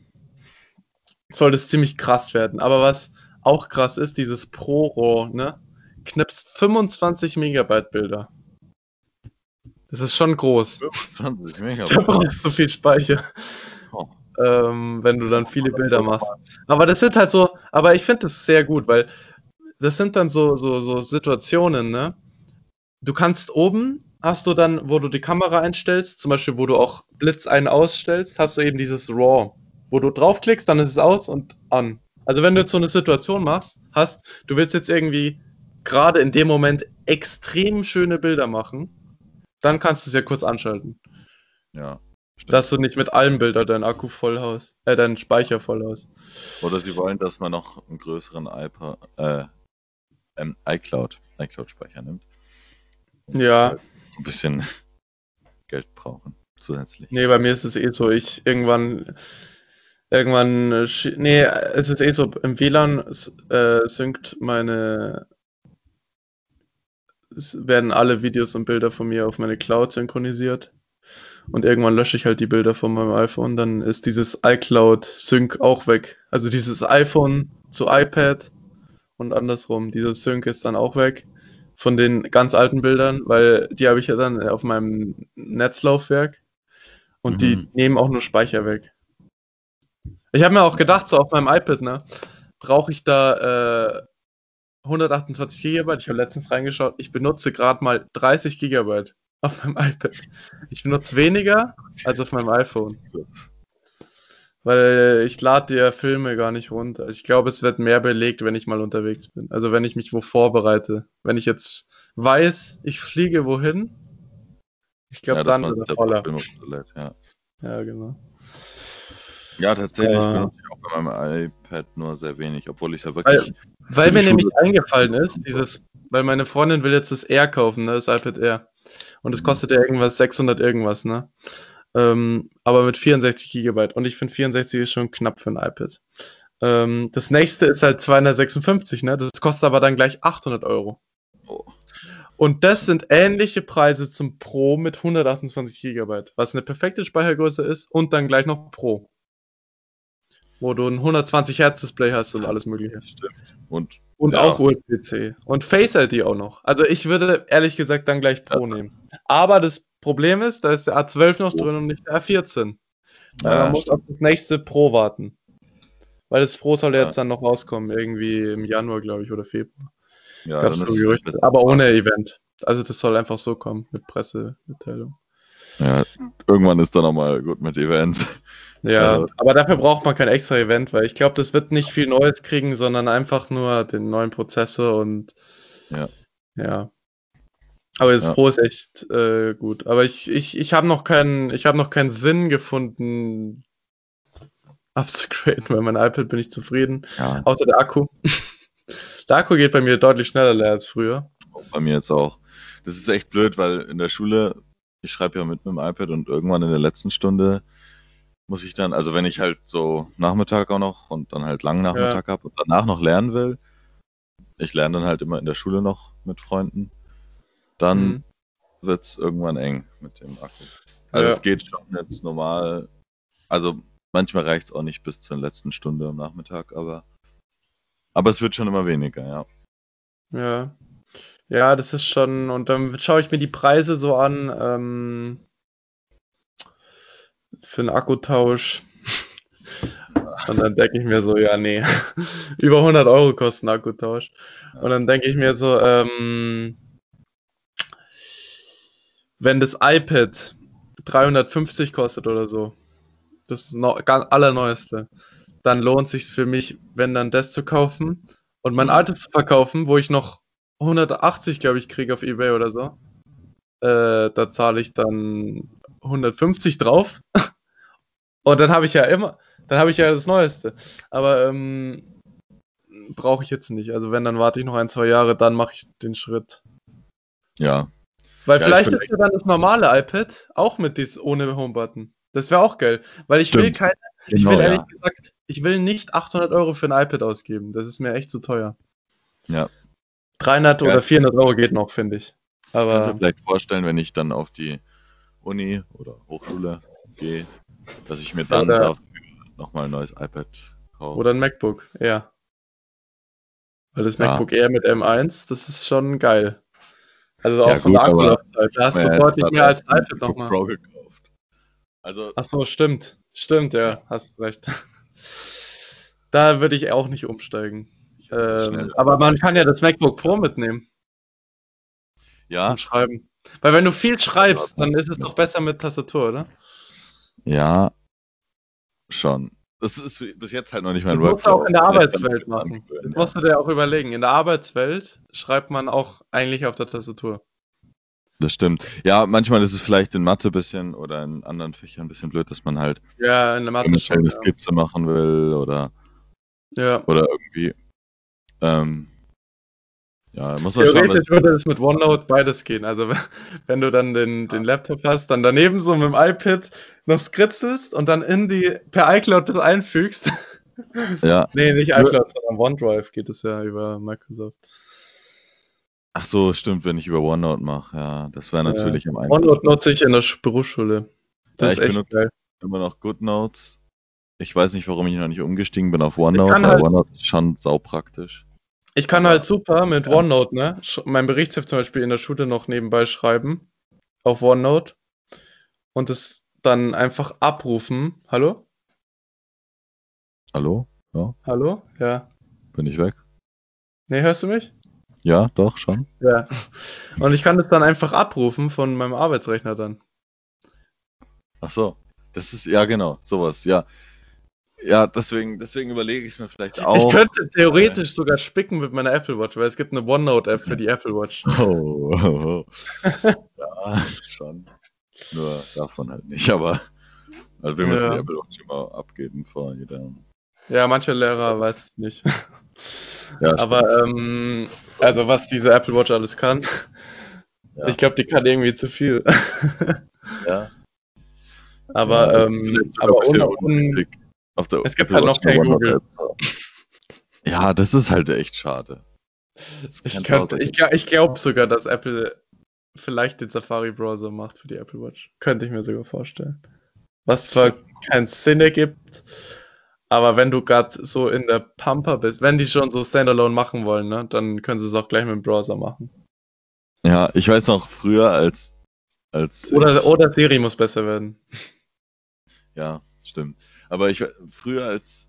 soll das ziemlich krass werden. Aber was auch krass ist, dieses Pro RAW, ne? Knipst 25 Megabyte Bilder. Das ist schon groß. 20 <laughs> Mega. Da brauchst du viel Speicher, Oh. ähm, wenn du dann viele Bilder machst. Aber das sind halt so, aber ich finde das sehr gut, weil das sind dann so, so, so Situationen, ne? Du kannst oben, hast du dann, wo du die Kamera einstellst, zum Beispiel, wo du auch Blitz ein ausstellst, hast du eben dieses RAW. Wo du draufklickst, dann ist es aus und an. Also wenn du jetzt so eine Situation machst, hast, du willst jetzt irgendwie gerade in dem Moment extrem schöne Bilder machen, dann kannst du es ja kurz anschalten. Ja. stimmt. Dass du nicht mit allen Bildern deinen Akku voll hast, äh, deinen Speicher voll hast. Oder sie wollen, dass man noch einen größeren iPad, äh, ähm, iCloud, iCloud-Speicher nimmt. Und Ja. Ein bisschen Geld brauchen zusätzlich. Nee, bei mir ist es eh so, ich irgendwann, irgendwann, nee, es ist eh so, im WLAN äh, synkt meine, es werden alle Videos und Bilder von mir auf meine Cloud synchronisiert. Und irgendwann lösche ich halt die Bilder von meinem iPhone, dann ist dieses iCloud-Sync auch weg. Also dieses iPhone zu iPad und andersrum. Dieser Sync ist dann auch weg von den ganz alten Bildern, weil die habe ich ja dann auf meinem Netzlaufwerk und die Mhm. nehmen auch nur Speicher weg. Ich habe mir auch gedacht, so auf meinem iPad, ne, brauche ich da äh, 128 Gigabyte. Ich habe letztens reingeschaut, ich benutze gerade mal 30 Gigabyte auf meinem <laughs> iPad. Ich benutze weniger als auf meinem iPhone. Weil ich lade ja Filme gar nicht runter. Ich glaube, es wird mehr belegt, wenn ich mal unterwegs bin. Also wenn ich mich wo vorbereite. Wenn ich jetzt weiß, ich fliege wohin, ich glaube, ja, dann er da voller. Ja. Ja, genau. Ja, tatsächlich Ah. benutze ich auch bei meinem iPad nur sehr wenig, obwohl ich ja wirklich. Weil Für mir die nämlich Schule- eingefallen ist, dieses, weil meine Freundin will jetzt das Air kaufen, ne, das iPad Air. Und es Mhm. kostet ja irgendwas 600 irgendwas, ne? Ähm, aber mit 64 Gigabyte. Und ich finde 64 ist schon knapp für ein iPad. Ähm, das nächste ist halt 256, ne? Das kostet aber dann gleich 800 Euro. Oh. Und das sind ähnliche Preise zum Pro mit 128 Gigabyte, was eine perfekte Speichergröße ist und dann gleich noch Pro. Wo du ein 120 Hertz Display hast und alles mögliche. Stimmt. Und Und Ja. auch USB-C. Und Face ID auch noch. Also ich würde ehrlich gesagt dann gleich Pro nehmen. Aber das Problem ist, da ist der A12 noch drin und nicht der A14. Weil Ja, man muss auf das nächste Pro warten. Weil das Pro soll Ja. jetzt dann noch rauskommen, irgendwie im Januar, glaube ich, oder Februar. ja, Gab es dann so Gerüchte. Aber ohne Event. Also das soll einfach so kommen mit Pressemitteilung. Ja, irgendwann ist dann nochmal gut mit Events. Ja, Also- aber dafür braucht man kein extra Event, weil ich glaube, das wird nicht viel Neues kriegen, sondern einfach nur den neuen Prozessor und Ja. ja. Aber das Ja. Pro ist echt äh, gut. Aber ich, ich, ich habe noch keinen, ich habe noch keinen Sinn gefunden, abzugraden. Bei meinem iPad bin ich zufrieden. Ja, Außer der Akku. <laughs> der Akku geht bei mir deutlich schneller leer als früher. bei mir jetzt auch. Das ist echt blöd, weil in der Schule, ich schreibe ja mit mit dem iPad und irgendwann in der letzten Stunde muss ich dann, also wenn ich halt so Nachmittag auch noch und dann halt langen Nachmittag ja. habe und danach noch lernen will, ich lerne dann halt immer in der Schule noch mit Freunden, dann mhm. wird es irgendwann eng mit dem Akku. Also ja. es geht schon jetzt normal, also manchmal reicht es auch nicht bis zur letzten Stunde am Nachmittag, aber, aber es wird schon immer weniger, ja. Ja. Ja, das ist schon, und dann schaue ich mir die Preise so an, ähm, für einen Akkutausch. <laughs> Und dann denke ich mir so, ja, nee, <laughs> über 100 Euro kostet ein Akkutausch. Und dann denke ich mir so, ähm, wenn das iPad 350 kostet oder so, das allerneueste, dann lohnt sich für mich, wenn dann das zu kaufen und mein altes zu verkaufen, wo ich noch 180, glaube ich, kriege auf Ebay oder so. Äh, da zahle ich dann 150 drauf. <laughs> und dann habe ich ja immer, dann habe ich ja das Neueste. Aber ähm, brauche ich jetzt nicht. Also wenn, dann warte ich noch ein, zwei Jahre, dann mache ich den Schritt. Ja. Weil ja, vielleicht ist ja dann das normale iPad auch mit dies ohne Home-Button. Das wäre auch geil. Weil ich Stimmt. will keine, ich genau, will ehrlich ja. gesagt, ich will nicht 800 Euro für ein iPad ausgeben. Das ist mir echt zu teuer. Ja. 300 ja. oder 400 Euro geht noch, finde ich. Aber Kannst du vielleicht vorstellen, wenn ich dann auf die Uni oder Hochschule gehe, dass ich mir dann nochmal ein neues iPad kaufe. Oder ein MacBook, ja. Weil das ja. MacBook Air mit M1, das ist schon geil. Also auch ja, von gut, der Akkulaufzeit. Da hast du deutlich mehr als iPad nochmal. Pro gekauft. Also, Ach so, stimmt. Stimmt, ja, ja. hast recht. <laughs> Da würde ich auch nicht umsteigen. Ähm, aber man kann ja das MacBook Pro mitnehmen. Ja. Und schreiben. Weil wenn du viel schreibst, dann ist es doch besser mit Tastatur, oder? Ja, schon. Das ist bis jetzt halt noch nicht mein Das musst du auch in der Arbeitswelt machen. Das musst du dir auch überlegen. In der Arbeitswelt schreibt man auch eigentlich auf der Tastatur. Das stimmt. Ja, manchmal ist es vielleicht in Mathe ein bisschen oder in anderen Fächern ein bisschen blöd, dass man halt ja, in der Mathe schon, eine Skizze ja. machen will oder, ja. oder irgendwie ähm, ja, muss man Theoretisch schauen, würde es mit OneNote beides gehen. Also <laughs> wenn du dann den, den Laptop hast, dann daneben so mit dem iPad noch skritzelst und dann in die per iCloud das einfügst. <laughs> Ja. nee, nicht iCloud, sondern OneDrive geht es ja über Microsoft. Ach so, stimmt, wenn ich über OneNote mache. Ja, das wäre natürlich ja. am einfachsten. OneNote nutze ich in der Berufsschule. Das ja, ist echt geil. Immer noch GoodNotes. Ich weiß nicht, warum ich noch nicht umgestiegen bin auf OneNote, aber halt OneNote ist schon saupraktisch. Ich kann halt super mit ja. OneNote, ne? Mein Berichtsheft zum Beispiel in der Schule noch nebenbei schreiben. Auf OneNote. Und es dann einfach abrufen. Hallo? Hallo? Ja. Hallo? Ja. Bin ich weg? Nee, hörst du mich? Ja, doch, schon. Ja. Und ich kann das dann einfach abrufen von meinem Arbeitsrechner dann. Ach so. Das ist, ja genau, sowas, ja. Ja, deswegen, deswegen überlege ich es mir vielleicht auch. Ich könnte theoretisch äh, sogar spicken mit meiner Apple Watch, weil es gibt eine OneNote-App für die Apple Watch. Oh, oh, <laughs> oh. ja, schon. Nur davon halt nicht, aber also wir müssen ja. die Apple Watch immer abgeben vor jeder. Ja, manche Lehrer weiß es nicht. Ja, aber ähm, also was diese Apple Watch alles kann, ja. ich glaube, die kann irgendwie zu viel. ja. <laughs> Aber, ja, ähm, aber ohne, ohne, auf der es gibt halt noch kein Google. Ja, das ist halt echt schade. Ich, könnte, ich, ich glaube sogar, dass Apple vielleicht den Safari-Browser macht für die Apple Watch. Könnte ich mir sogar vorstellen. Was zwar keinen Sinn ergibt, aber wenn du gerade so in der Pampa bist, wenn die schon so Standalone machen wollen, ne, dann können sie es auch gleich mit dem Browser machen. Ja, ich weiß noch früher als. als oder, oder Siri muss besser werden. Ja, stimmt. Aber ich früher als,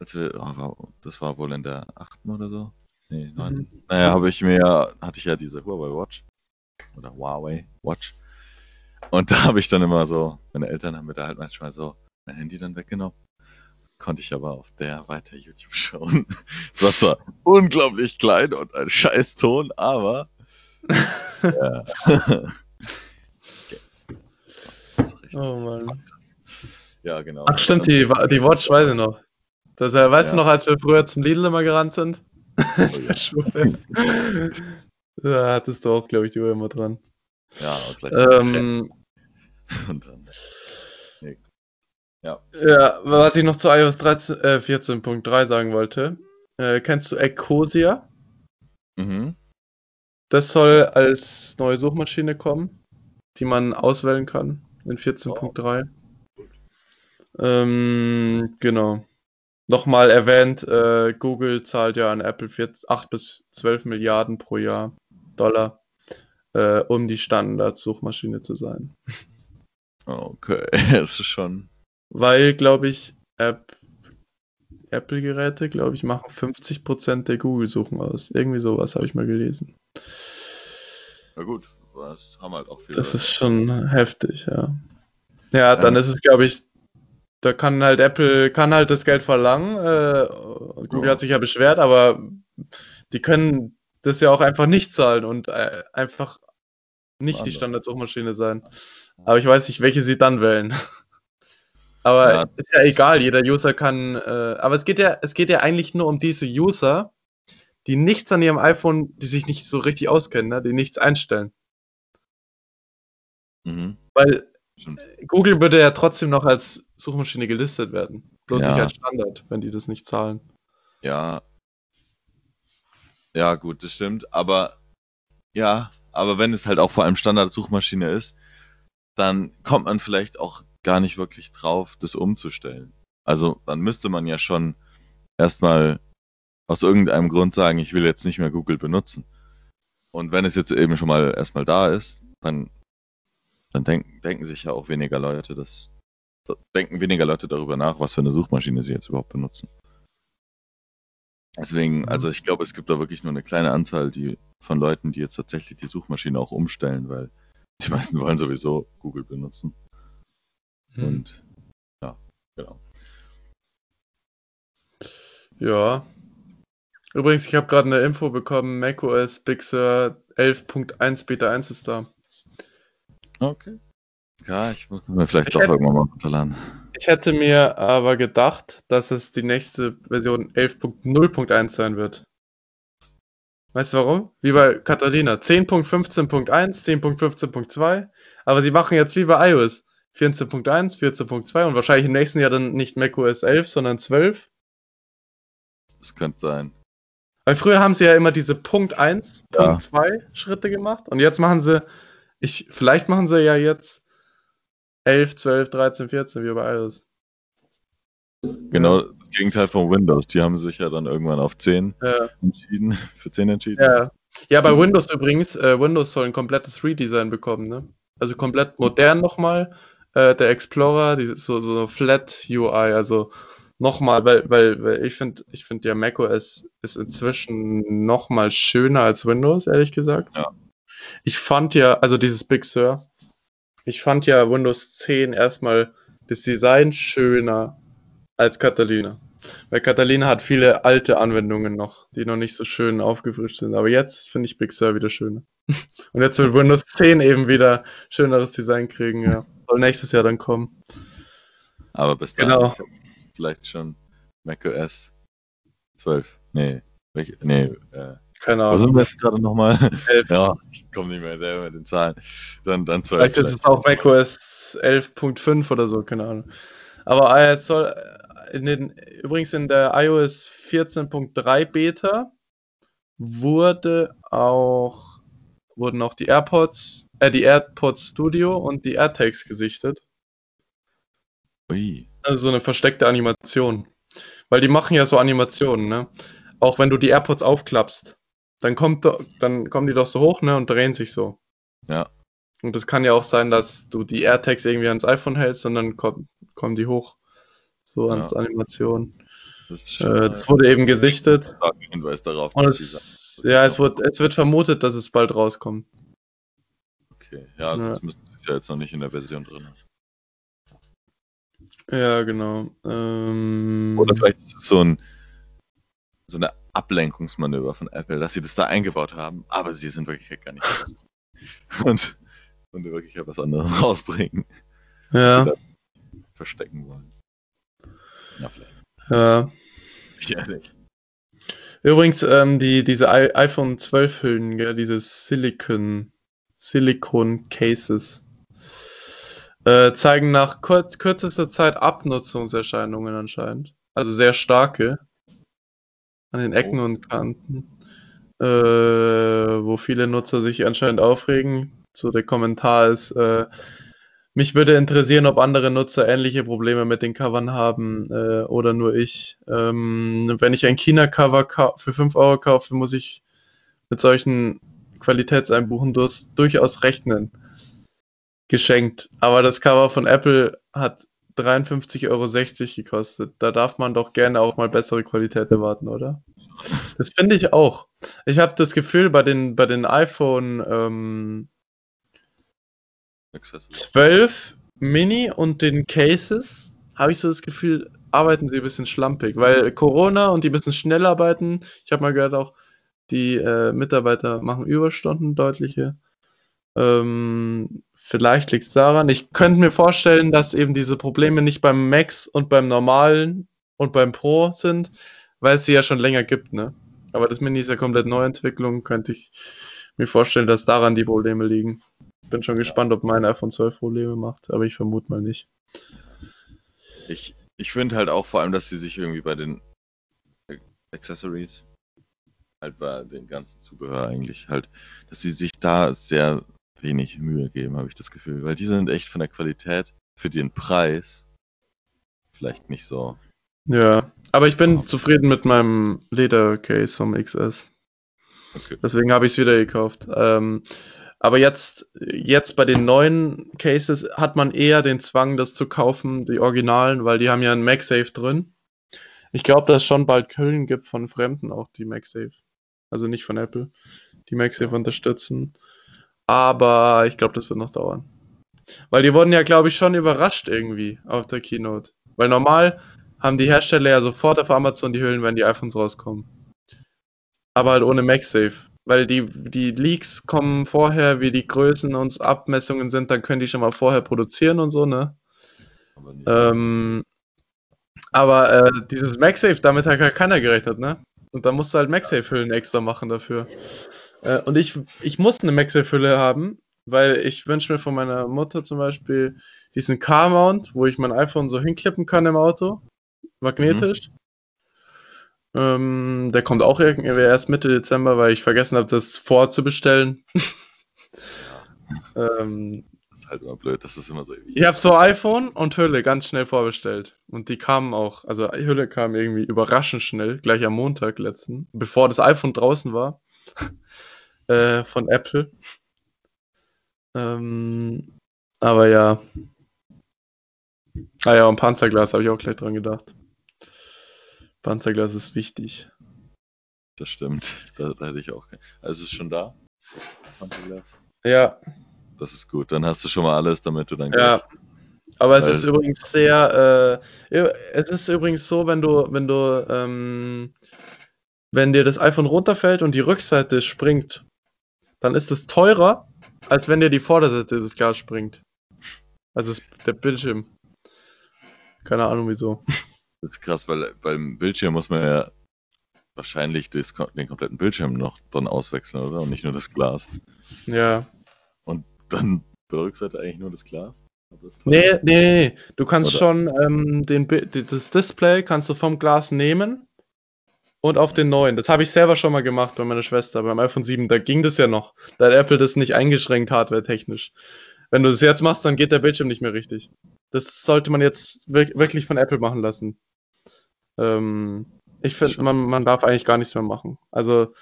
als wir, oh, das war wohl in der achten oder so. Nee, neun. Mhm. Naja, habe ich mir, hatte ich ja diese Huawei Watch. Oder Huawei Watch. Und da habe ich dann immer so, meine Eltern haben mir da halt manchmal so mein Handy dann weggenommen. Konnte ich aber auf der weiter YouTube schauen. <laughs> Es war zwar unglaublich klein und ein scheiß Ton, aber. <laughs> ja. <laughs> okay. Oh Mann. Ja, genau. Ach stimmt, die, die Watch weiß ich noch. Das, äh, weißt ja. du noch, als wir früher zum Lidl immer gerannt sind? Oh, ja. <laughs> da hattest du auch, glaube ich, die Uhr immer dran. Ja, auch gleich. Ähm, <laughs> Und dann. Nee. Ja. Ja, was ich noch zu iOS 13, äh, 14.3 sagen wollte. Äh, kennst du Ecosia? Mhm. Das soll als neue Suchmaschine kommen, die man auswählen kann in 14.3. Ähm, genau. Nochmal erwähnt, äh, Google zahlt ja an Apple 4, 8 bis 12 Milliarden pro Jahr Dollar, äh, um die Standard-Suchmaschine zu sein. Okay, <laughs> das ist schon. Weil, glaube ich, App, Apple-Geräte, glaube ich, machen 50% der Google-Suchen aus. Irgendwie sowas habe ich mal gelesen. Na gut, das haben halt auch viele. Das ist schon heftig, ja. Ja, dann Ähm. ist es, glaube ich, da kann halt Apple, kann halt das Geld verlangen. Äh, Google Ja. hat sich ja beschwert, aber die können das ja auch einfach nicht zahlen und äh, einfach nicht die Andere. Standardsuchmaschine sein. Aber ich weiß nicht, welche sie dann wählen. <laughs> Aber Ja, ist ja egal, jeder User kann. Äh, aber es geht ja, es geht ja eigentlich nur um diese User, die nichts an ihrem iPhone, die sich nicht so richtig auskennen, ne? die nichts einstellen. Mhm. Weil. Google würde ja trotzdem noch als Suchmaschine gelistet werden. Bloß Ja. nicht als Standard, wenn die das nicht zahlen. Ja. Ja, gut, das stimmt. Aber ja, aber wenn es halt auch vor allem Standard-Suchmaschine ist, dann kommt man vielleicht auch gar nicht wirklich drauf, das umzustellen. Also dann müsste man ja schon erstmal aus irgendeinem Grund sagen, ich will jetzt nicht mehr Google benutzen. Und wenn es jetzt eben schon mal erstmal da ist, dann, dann denken, denken sich ja auch weniger Leute, das denken weniger Leute darüber nach, was für eine Suchmaschine sie jetzt überhaupt benutzen. Deswegen, Mhm. also ich glaube, es gibt da wirklich nur eine kleine Anzahl die, von Leuten, die jetzt tatsächlich die Suchmaschine auch umstellen, weil die meisten <laughs> wollen sowieso Google benutzen. Hm. Und ja, genau. Ja. Übrigens, ich habe gerade eine Info bekommen, macOS Big Sur 11.1 Beta 1 ist da. Okay. Ja, ich muss mir vielleicht Ich doch hätte- irgendwann mal runterladen. Ich hätte mir aber gedacht, dass es die nächste Version 11.0.1 sein wird. Weißt du warum? Wie bei Catalina. 10.15.1, 10.15.2. Aber sie machen jetzt wie bei iOS 14.1, 14.2 und wahrscheinlich im nächsten Jahr dann nicht macOS 11, sondern 12. Das könnte sein. Weil früher haben sie ja immer diese Punkt 1, Ja. Punkt 2 Schritte gemacht und jetzt machen sie, ich, vielleicht machen sie ja jetzt 11, 12, 13, 14 wie bei iOS. Genau das Gegenteil von Windows. Die haben sich ja dann irgendwann auf 10 Ja. entschieden, <laughs> für 10 entschieden. Ja, ja bei Windows übrigens, äh, Windows soll ein komplettes Redesign bekommen, ne? Also komplett modern nochmal. Äh, der Explorer, die, so, so Flat UI, also nochmal, weil, weil, weil ich finde, ich finde ja macOS ist inzwischen nochmal schöner als Windows, ehrlich gesagt. Ja. Ich fand ja, also dieses Big Sur, ich fand ja Windows 10 erstmal das Design schöner als Catalina. Weil Catalina hat viele alte Anwendungen noch, die noch nicht so schön aufgefrischt sind. Aber jetzt finde ich Big Sur wieder schöner. <laughs> Und jetzt will Windows 10 eben wieder schöneres Design kriegen, ja. Soll nächstes Jahr dann kommen. Aber bis dahin Genau. vielleicht schon macOS 12. Nee. Welche, nee, äh, Keine was sind Ahnung. wir jetzt gerade nochmal? Ja, ich komme nicht mehr selber mit den Zahlen. Dann, dann 12. Vielleicht ist es auch macOS 11.5 oder so, keine Ahnung. Aber äh, es soll äh, in den, übrigens in der iOS 14.3 Beta wurde auch wurden auch die AirPods, äh, die AirPods Studio und die AirTags gesichtet. Ui. Also so eine versteckte Animation. Weil die machen ja so Animationen, ne? Auch wenn du die AirPods aufklappst, dann kommt dann kommen die doch so hoch, ne? Und drehen sich so. Ja. Und es kann ja auch sein, dass du die AirTags irgendwie ans iPhone hältst und dann kommen, kommen die hoch. So Ja. als Animation. Das schon Äh, das wurde eben gesichtet. Hinweis darauf. Und es, ja, es wird, es wird vermutet, dass es bald rauskommt. Okay, ja, Ja. sonst müsste es ja jetzt noch nicht in der Version drin. Ja, genau. Ähm, Oder vielleicht ist es so ein so eine Ablenkungsmanöver von Apple, dass sie das da eingebaut haben, aber sie sind wirklich gar nicht und, und wirklich etwas anderes <laughs> rausbringen, ja, verstecken wollen. Ja, vielleicht. ja. <laughs> Ja. Übrigens, ähm, die, diese I iPhone 12 Hüllen, gell, diese Silicon, Silicon Cases, äh, zeigen nach kurz, kürzester Zeit Abnutzungserscheinungen anscheinend. Also sehr starke. An den Ecken Oh. und Kanten. Äh, wo viele Nutzer sich anscheinend aufregen. So der Kommentar ist, äh, mich würde interessieren, ob andere Nutzer ähnliche Probleme mit den Covern haben äh, oder nur ich. Ähm, wenn ich ein China-Cover für 5 Euro kaufe, muss ich mit solchen Qualitätseinbuchen durchaus rechnen. Geschenkt. Aber das Cover von Apple hat 53,60 Euro gekostet. Da darf man doch gerne auch mal bessere Qualität erwarten, oder? Das finde ich auch. Ich habe das Gefühl, bei den, bei den iPhone ähm, Accessories. 12 Mini und den Cases habe ich so das Gefühl, arbeiten sie ein bisschen schlampig, weil Corona und die bisschen schnell arbeiten. Ich habe mal gehört auch, die äh, Mitarbeiter machen Überstunden deutliche. Ähm, vielleicht liegt es daran. Ich könnte mir vorstellen, dass eben diese Probleme nicht beim Max und beim normalen und beim Pro sind, weil es sie ja schon länger gibt, ne? Aber das Mini ist ja komplett Neuentwicklung, könnte ich mir vorstellen, dass daran die Probleme liegen. Bin schon gespannt, ob mein iPhone 12 Probleme macht, aber ich vermute mal nicht. Ich, ich finde halt auch vor allem, dass sie sich irgendwie bei den Accessories, halt bei den ganzen Zubehör eigentlich, halt, dass sie sich da sehr wenig Mühe geben, habe ich das Gefühl. Weil die sind echt von der Qualität für den Preis vielleicht nicht so. Ja, aber ich bin zufrieden mit meinem Ledercase vom XS. Okay. Deswegen habe ich es wieder gekauft. Ähm, aber jetzt, jetzt bei den neuen Cases hat man eher den Zwang, das zu kaufen, die Originalen, weil die haben ja ein MagSafe drin. Ich glaube, dass es schon bald Hüllen gibt von Fremden, auch die MagSafe. Also nicht von Apple, die MagSafe unterstützen. Aber ich glaube, das wird noch dauern. Weil die wurden ja, glaube ich, schon überrascht irgendwie auf der Keynote. Weil normal haben die Hersteller ja sofort auf Amazon die Hüllen, wenn die iPhones rauskommen. Aber halt ohne MagSafe. Weil die, die Leaks kommen vorher, wie die Größen und Abmessungen sind, dann können die schon mal vorher produzieren und so, ne? Aber Ähm, aber äh, dieses MagSafe, damit hat halt keiner gerechnet, ne? Und da musst du halt MagSafe-Hüllen extra machen dafür. Äh, und ich, ich muss eine MagSafe-Hülle haben, weil ich wünsche mir von meiner Mutter zum Beispiel diesen Car-Mount, wo ich mein iPhone so hinklippen kann im Auto, magnetisch. Ähm, der kommt auch irgendwie erst Mitte Dezember, weil ich vergessen habe, das vorzubestellen. <laughs> ähm, das ist halt immer blöd, das ist immer so. ich habe so iPhone und Hülle ganz schnell vorbestellt. Und die kamen auch, also Hülle kam irgendwie überraschend schnell, gleich am Montag letzten, bevor das iPhone draußen war. Äh, von Apple. Ähm, aber ja. Ah ja, und Panzerglas habe ich auch gleich dran gedacht. Panzerglas ist wichtig. Das stimmt. <laughs> Da, da hätte ich auch. Also es ist schon da. Panzerglas. Ja, Das ist gut. Dann hast du schon mal alles, damit du dann ja. Aber es ist übrigens sehr, äh, es ist übrigens so, wenn du, wenn du, ähm, wenn dir das iPhone runterfällt und die Rückseite springt, dann ist es teurer, als wenn dir die Vorderseite des Glas springt. Also es, der Bildschirm. Keine Ahnung wieso. Das ist krass, weil beim Bildschirm muss man ja wahrscheinlich das, den kompletten Bildschirm noch dann auswechseln, oder? Und nicht nur das Glas. Ja. Und dann bei der Rückseite eigentlich nur das Glas? Das- Nee, nee, nee. Du kannst Oder- schon ähm, den, das Display kannst du vom Glas nehmen und auf den neuen. Das habe ich selber schon mal gemacht bei meiner Schwester, beim iPhone 7. Da ging das ja noch. Da hat Apple das nicht eingeschränkt, hardware-technisch. Wenn du das jetzt machst, dann geht der Bildschirm nicht mehr richtig. Das sollte man jetzt wir- wirklich von Apple machen lassen. Ähm, ich finde, man, man darf eigentlich gar nichts mehr machen. Also,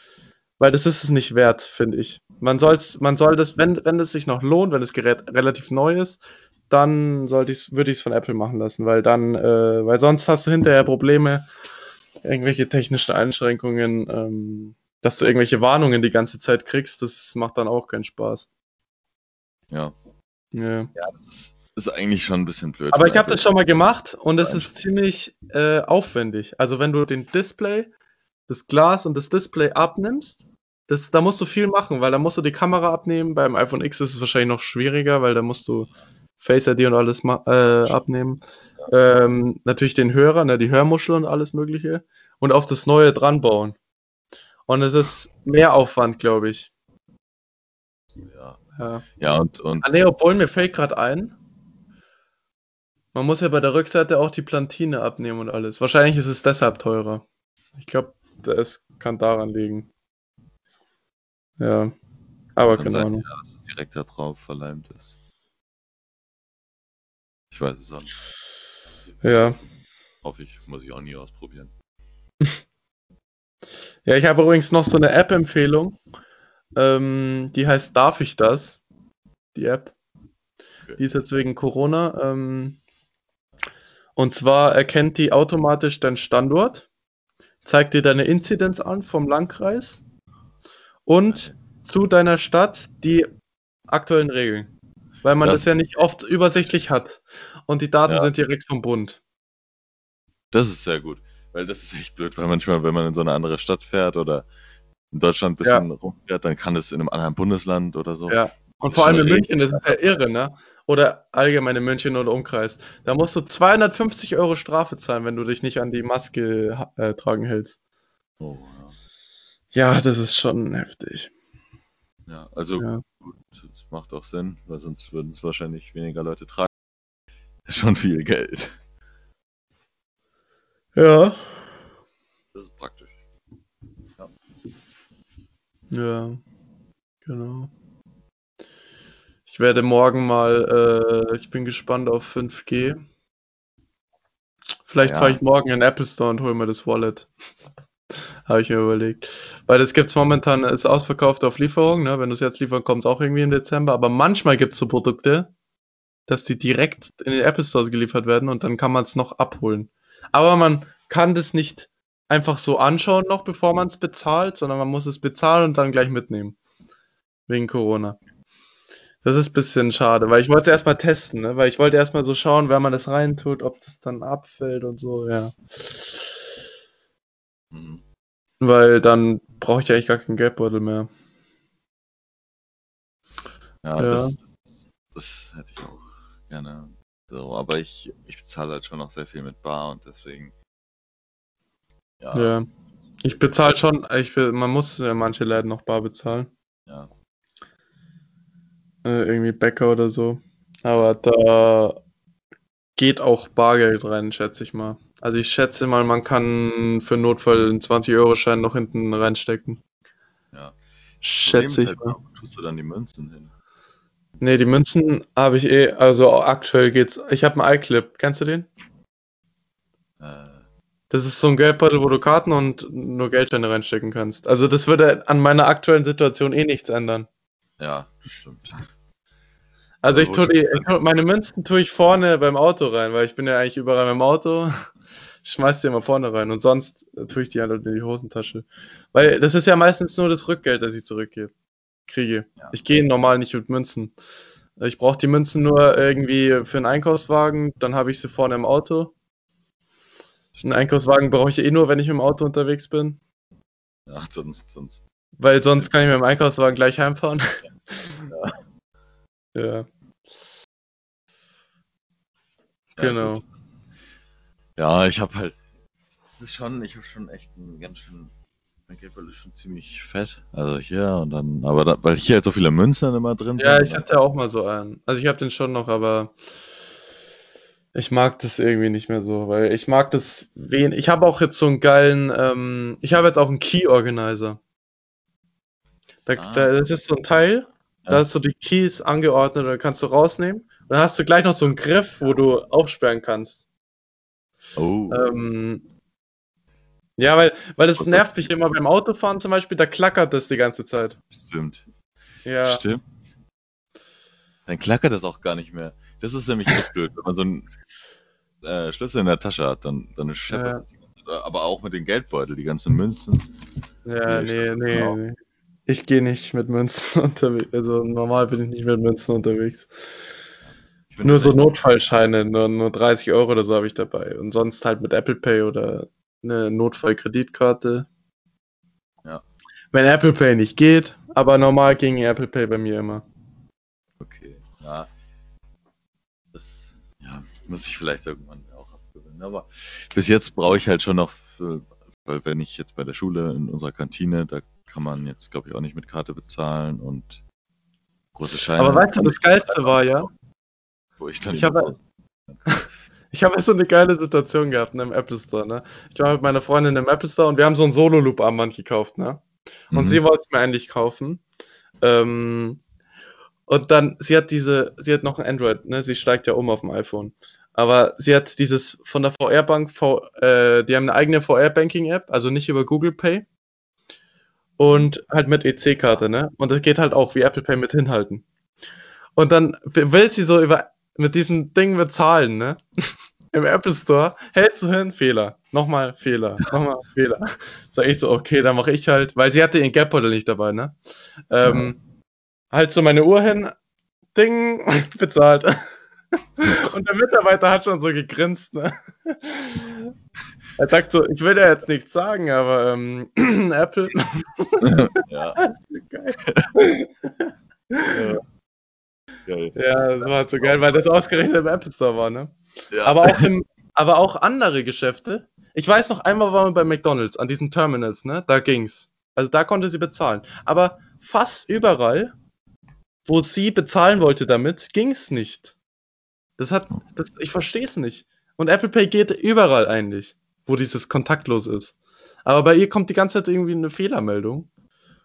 weil das ist es nicht wert, finde ich. Man, soll's, man soll das, wenn, wenn es sich noch lohnt, wenn das Gerät relativ neu ist, dann sollte ich's, würde ich es von Apple machen lassen, weil dann, äh, weil sonst hast du hinterher Probleme, irgendwelche technischen Einschränkungen, ähm, dass du irgendwelche Warnungen die ganze Zeit kriegst, das macht dann auch keinen Spaß. Ja. Ja. ja, das ist, ist eigentlich schon ein bisschen blöd. Aber ich habe das schon mal gemacht und es ist ziemlich äh, aufwendig. Also wenn du den Display, das Glas und das Display abnimmst, das, da musst du viel machen, weil da musst du die Kamera abnehmen. Beim iPhone X ist es wahrscheinlich noch schwieriger, weil da musst du Face ID und alles ma- äh, abnehmen. Ähm, natürlich den Hörer, ne, die Hörmuschel und alles Mögliche. Und auf das Neue dran bauen. Und es ist mehr Aufwand, glaube ich. Ja, Ja. ja und, und Ah, nee, obwohl mir fällt gerade ein, Man muss ja bei der Rückseite auch die Plantine abnehmen und alles. Wahrscheinlich ist es deshalb teurer. Ich glaube, es kann daran liegen. Ja. Aber Kann keine Ahnung. ja, dass es direkt da drauf verleimt ist. Ich weiß es auch nicht. Ja. Hoffe ich, muss ich auch nie ausprobieren. <laughs> Ja, ich habe übrigens noch so eine App-Empfehlung. Ähm, die heißt Darf ich das? Die App. Okay. Die ist jetzt wegen Corona. Ähm, und zwar erkennt die automatisch deinen Standort, zeigt dir deine Inzidenz an vom Landkreis und zu deiner Stadt die aktuellen Regeln. Weil man das, Das- ja nicht oft übersichtlich hat. Und die Daten Ja. sind direkt vom Bund. Das ist sehr gut. Weil das ist echt blöd, weil manchmal, wenn man in so eine andere Stadt fährt oder in Deutschland ein bisschen rumfährt, dann kann es in einem anderen Bundesland oder so. Ja. Und vor allem in München, das ist ja irre, ne? Oder allgemein in München oder Umkreis. Da musst du 250 Euro Strafe zahlen, wenn du dich nicht an die Maske äh, tragen hältst. Oh, ja. Ja, das ist schon heftig. ja. Also Ja. gut, macht auch Sinn, weil sonst würden es wahrscheinlich weniger Leute tragen. <laughs> Ist schon viel Geld. Ja. Das ist praktisch. Ja. Genau. Ich werde morgen mal, äh, ich bin gespannt auf 5G. Vielleicht Ja. fahre ich morgen in den Apple Store und hole mir das Wallet. Habe ich mir überlegt. Weil das gibt es momentan, ist ausverkauft auf Lieferung, ne? Wenn du es jetzt liefern, kommt es auch irgendwie im Dezember. Aber manchmal gibt es so Produkte, dass die direkt in den Apple Stores geliefert werden und dann kann man es noch abholen. Aber man kann das nicht einfach so anschauen noch, bevor man es bezahlt, sondern man muss es bezahlen und dann gleich mitnehmen. Wegen Corona. Das ist ein bisschen schade, weil ich wollte es erstmal testen, ne? weil ich wollte erstmal so schauen, wenn man das reintut, ob das dann abfällt und so, ja. Mhm. Weil dann brauche ich ja eigentlich gar keinen Geldbeutel mehr. Ja, Ja. Das, das hätte ich auch gerne. So, aber ich, ich bezahle halt schon noch sehr viel mit Bar und deswegen. Ja, Ja. Ich bezahle schon, ich will, man muss ja manche Läden noch bar bezahlen. ja. Äh, irgendwie Bäcker oder so. Aber da geht auch Bargeld rein, schätze ich mal. Also ich schätze mal, man kann für Notfall einen 20-Euro-Schein noch hinten reinstecken. Ja. Schätze ich mal. halt, wo tust du dann die Münzen hin? Nee, die Münzen habe ich eh, also aktuell geht's. Ich habe einen iClip, kennst du den? Äh, Das ist so ein Geldbeutel, wo du Karten und nur Geldscheine reinstecken kannst. Also das würde an meiner aktuellen Situation eh nichts ändern. ja, stimmt. Also ich tue die, ich tue, meine Münzen tue ich vorne beim Auto rein, weil ich bin ja eigentlich überall beim Auto. <laughs> Schmeiß die immer vorne rein und sonst tue ich die halt in die Hosentasche. Weil das ist ja meistens nur das Rückgeld, das ich zurückgebe, kriege. Ja. Ich gehe normal nicht mit Münzen. Ich brauche die Münzen nur irgendwie für einen Einkaufswagen, dann habe ich sie vorne im Auto. Einen Einkaufswagen brauche ich eh nur, wenn ich mit dem Auto unterwegs bin. Ja, sonst, sonst. Weil sonst <laughs> kann ich mit dem Einkaufswagen gleich heimfahren. Ja. Ja, <laughs> Genau. gut. Ja, ich habe halt. Das ist schon, ich habe schon echt ein ganz schön. Mein Geldbeutel ist schon ziemlich fett. Also hier und dann, aber da, weil hier halt so viele Münzen immer drin Ja, sind. ich hatte auch mal so einen. Also ich habe den schon noch, aber ich mag das irgendwie nicht mehr so, weil ich mag das wen. Ich habe auch jetzt so einen geilen, ähm, ich habe jetzt auch einen Key Organizer. Da, Ah. da, das ist so ein Teil, da hast du die Keys angeordnet und kannst du rausnehmen. Und dann hast du gleich noch so einen Griff, wo du aufsperren kannst. Oh, Ähm, ja, weil, weil das Was nervt mich immer beim Autofahren zum Beispiel, da klackert das die ganze Zeit. stimmt. Ja, Stimmt. Dann klackert das auch gar nicht mehr. Das ist nämlich echt blöd, wenn man so einen äh, Schlüssel in der Tasche hat, dann, dann scheppert Ja. das die ganze Zeit. Aber auch mit den Geldbeutel, die ganzen Münzen. ja, Nee, nee, nee. Ich gehe nicht mit Münzen <laughs> unterwegs. Also normal bin ich nicht mit Münzen unterwegs. Find Nur so Notfallscheine, nur, nur 30 Euro oder so habe ich dabei. Und sonst halt mit Apple Pay oder eine Notfallkreditkarte. Ja. Wenn Apple Pay nicht geht, aber normal ging Apple Pay bei mir immer. Okay, ja. Das ja, muss ich vielleicht irgendwann auch abgewöhnen. Aber bis jetzt brauche ich halt schon noch, für, weil wenn ich jetzt bei der Schule in unserer Kantine, da kann man jetzt, glaube ich, auch nicht mit Karte bezahlen und große Scheine. Aber weißt du, das Geilste war ja, wo ich dann ich habe- <laughs> Ich habe so eine geile Situation gehabt, ne, im Apple Store, ne? Ich war mit meiner Freundin im Apple Store und wir haben so 'n Solo-Loop-Armband gekauft, ne? Und Mhm. sie wollte's mir eigentlich kaufen. Ähm, und dann sie hat diese sie hat noch 'n Android, ne? Sie steigt ja um auf'm iPhone. Aber sie hat dieses von der VR-Bank V äh, die haben 'ne eigene VR-Banking-App, also nicht über Google Pay. Und halt mit EC-Karte, ne? Und das geht halt auch wie Apple Pay mit hinhalten. Und dann will sie so über mit diesem Ding bezahlen, ne? <laughs> Im Apple Store, hältst du hin, Fehler, noch mal Fehler, noch mal <laughs> Fehler. Sage ich so: „Okay, dann mache ich halt“ weil sie hatte ihren Geldbeutel nicht dabei, ne? Ähm, halte so meine Uhr hin, Ding, <laughs> bezahlt. Und der Mitarbeiter hat schon so gegrinst, ne? Er sagt so: „Ich will dir jetzt nichts sagen, aber, ähm, <clears throat> Apple“ <laughs> Ja. Das ist geil. Ja. Geil. Ja, das war halt so geil, weil das ausgerechnet im Apple Store war, ne? Ja. Aber auch im aber auch andere Geschäfte. Ich weiß noch, einmal waren wir bei McDonald's an diesen Terminals, ne? Da ging's. Also, da konnte sie bezahlen. Aber fast überall, wo sie bezahlen wollte damit, ging's nicht. Das hat das ich verstehe es nicht. Und Apple Pay geht überall eigentlich, wo dieses kontaktlos ist. Aber bei ihr kommt die ganze Zeit irgendwie 'ne Fehlermeldung.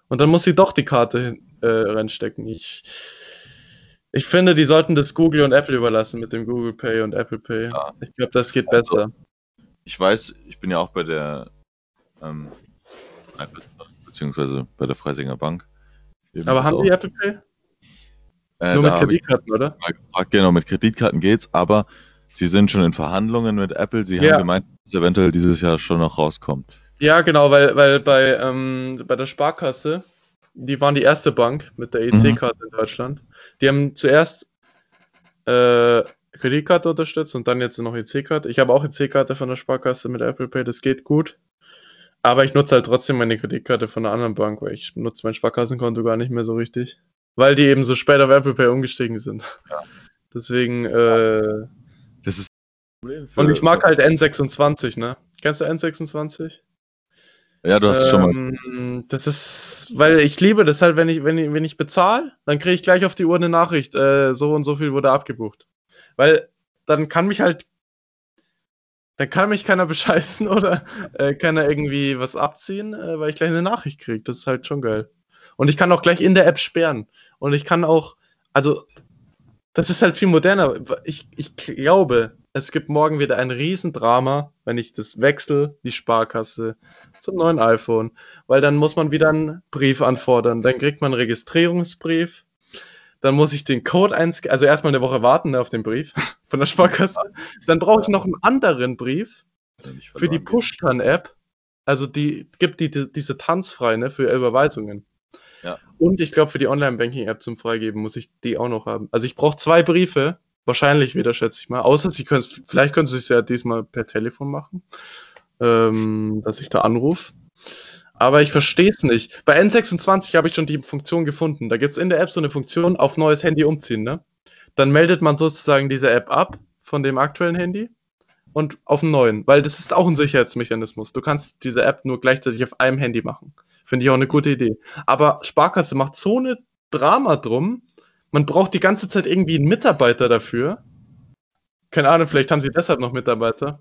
Und dann muss sie doch die Karte äh, reinstecken. Ich ich finde, die sollten das Google und Apple überlassen mit dem Google Pay und Apple Pay. Ja. Ich glaube, das geht Also besser. Ich weiß, ich bin ja auch bei der, ähm, beziehungsweise bei der Freisinger Bank. Eben Aber haben auch. die Apple Pay? Äh, Nur mit habe ich Kreditkarten, oder? genau, mit Kreditkarten geht's, aber sie sind schon in Verhandlungen mit Apple. Sie Ja. haben gemeint, dass eventuell dieses Jahr schon noch rauskommt. Ja, genau, weil weil bei, ähm bei der Sparkasse, die waren die erste Bank mit der Mhm. EC-Karte in Deutschland. Die haben zuerst, äh, Kreditkarte unterstützt und dann jetzt noch EC-Karte. Ich habe auch EC-Karte von der Sparkasse mit Apple Pay, das geht gut. Aber ich nutze halt trotzdem meine Kreditkarte von 'ner anderen Bank, weil ich nutze mein Sparkassenkonto gar nicht mehr so richtig, weil die eben so spät auf Apple Pay umgestiegen sind. Ja. Deswegen, äh Problem und für ich mag für halt N26, ne? Kennst du N26? Ja, du hast es schon mal Ähm, das ist weil ich liebe das halt, wenn ich wenn ich wenn ich bezahle, dann kriege ich gleich auf die Uhr 'ne Nachricht, äh, so und so viel wurde abgebucht. Weil dann kann mich halt dann kann mich keiner <laughs> bescheißen oder, äh, keiner irgendwie was abziehen, äh, weil ich gleich 'ne Nachricht kriege. Das ist halt schon geil. Und ich kann auch gleich in der App sperren. Und ich kann auch also, das ist halt viel moderner. Ich ich glaube, es gibt morgen wieder ein Riesendrama, wenn ich das wechsle, die Sparkasse, zum neuen iPhone, weil dann muss man wieder 'n Brief anfordern. Dann kriegt man 'n Registrierungsbrief. Dann muss ich den Code einsca also, erst mal 'ne Woche warten, auf den Brief <laughs> von der Sparkasse. Dann brauche ich noch 'n anderen Brief für die. Push-Tan-App. Also, die gibt die di diese tanzfrei, ne, für Überweisungen. Ja. Und ich glaube, für die Online-Banking-App zum Freigeben muss ich die auch noch haben. Also, ich brauche 2 Briefe, wahrscheinlich wieder, schätze ich mal. Außer sie können's vielleicht können sie's ja diesmal per Telefon machen, ähm, dass ich da anrufe. Aber ich verstehe es nicht. Bei N26 habe ich schon die Funktion gefunden. Da gibt's in der App so 'ne Funktion, auf neues Handy umziehen, ne? Dann meldet man sozusagen diese App ab von dem aktuellen Handy und auf 'n neuen, weil das ist auch 'n Sicherheitsmechanismus. Du kannst diese App nur gleichzeitig auf einem Handy machen. Finde ich auch 'ne gute Idee. Aber Sparkasse macht so 'ne Drama drum. Man braucht die ganze Zeit irgendwie 'n Mitarbeiter dafür. Keine Ahnung, vielleicht haben sie deshalb noch Mitarbeiter.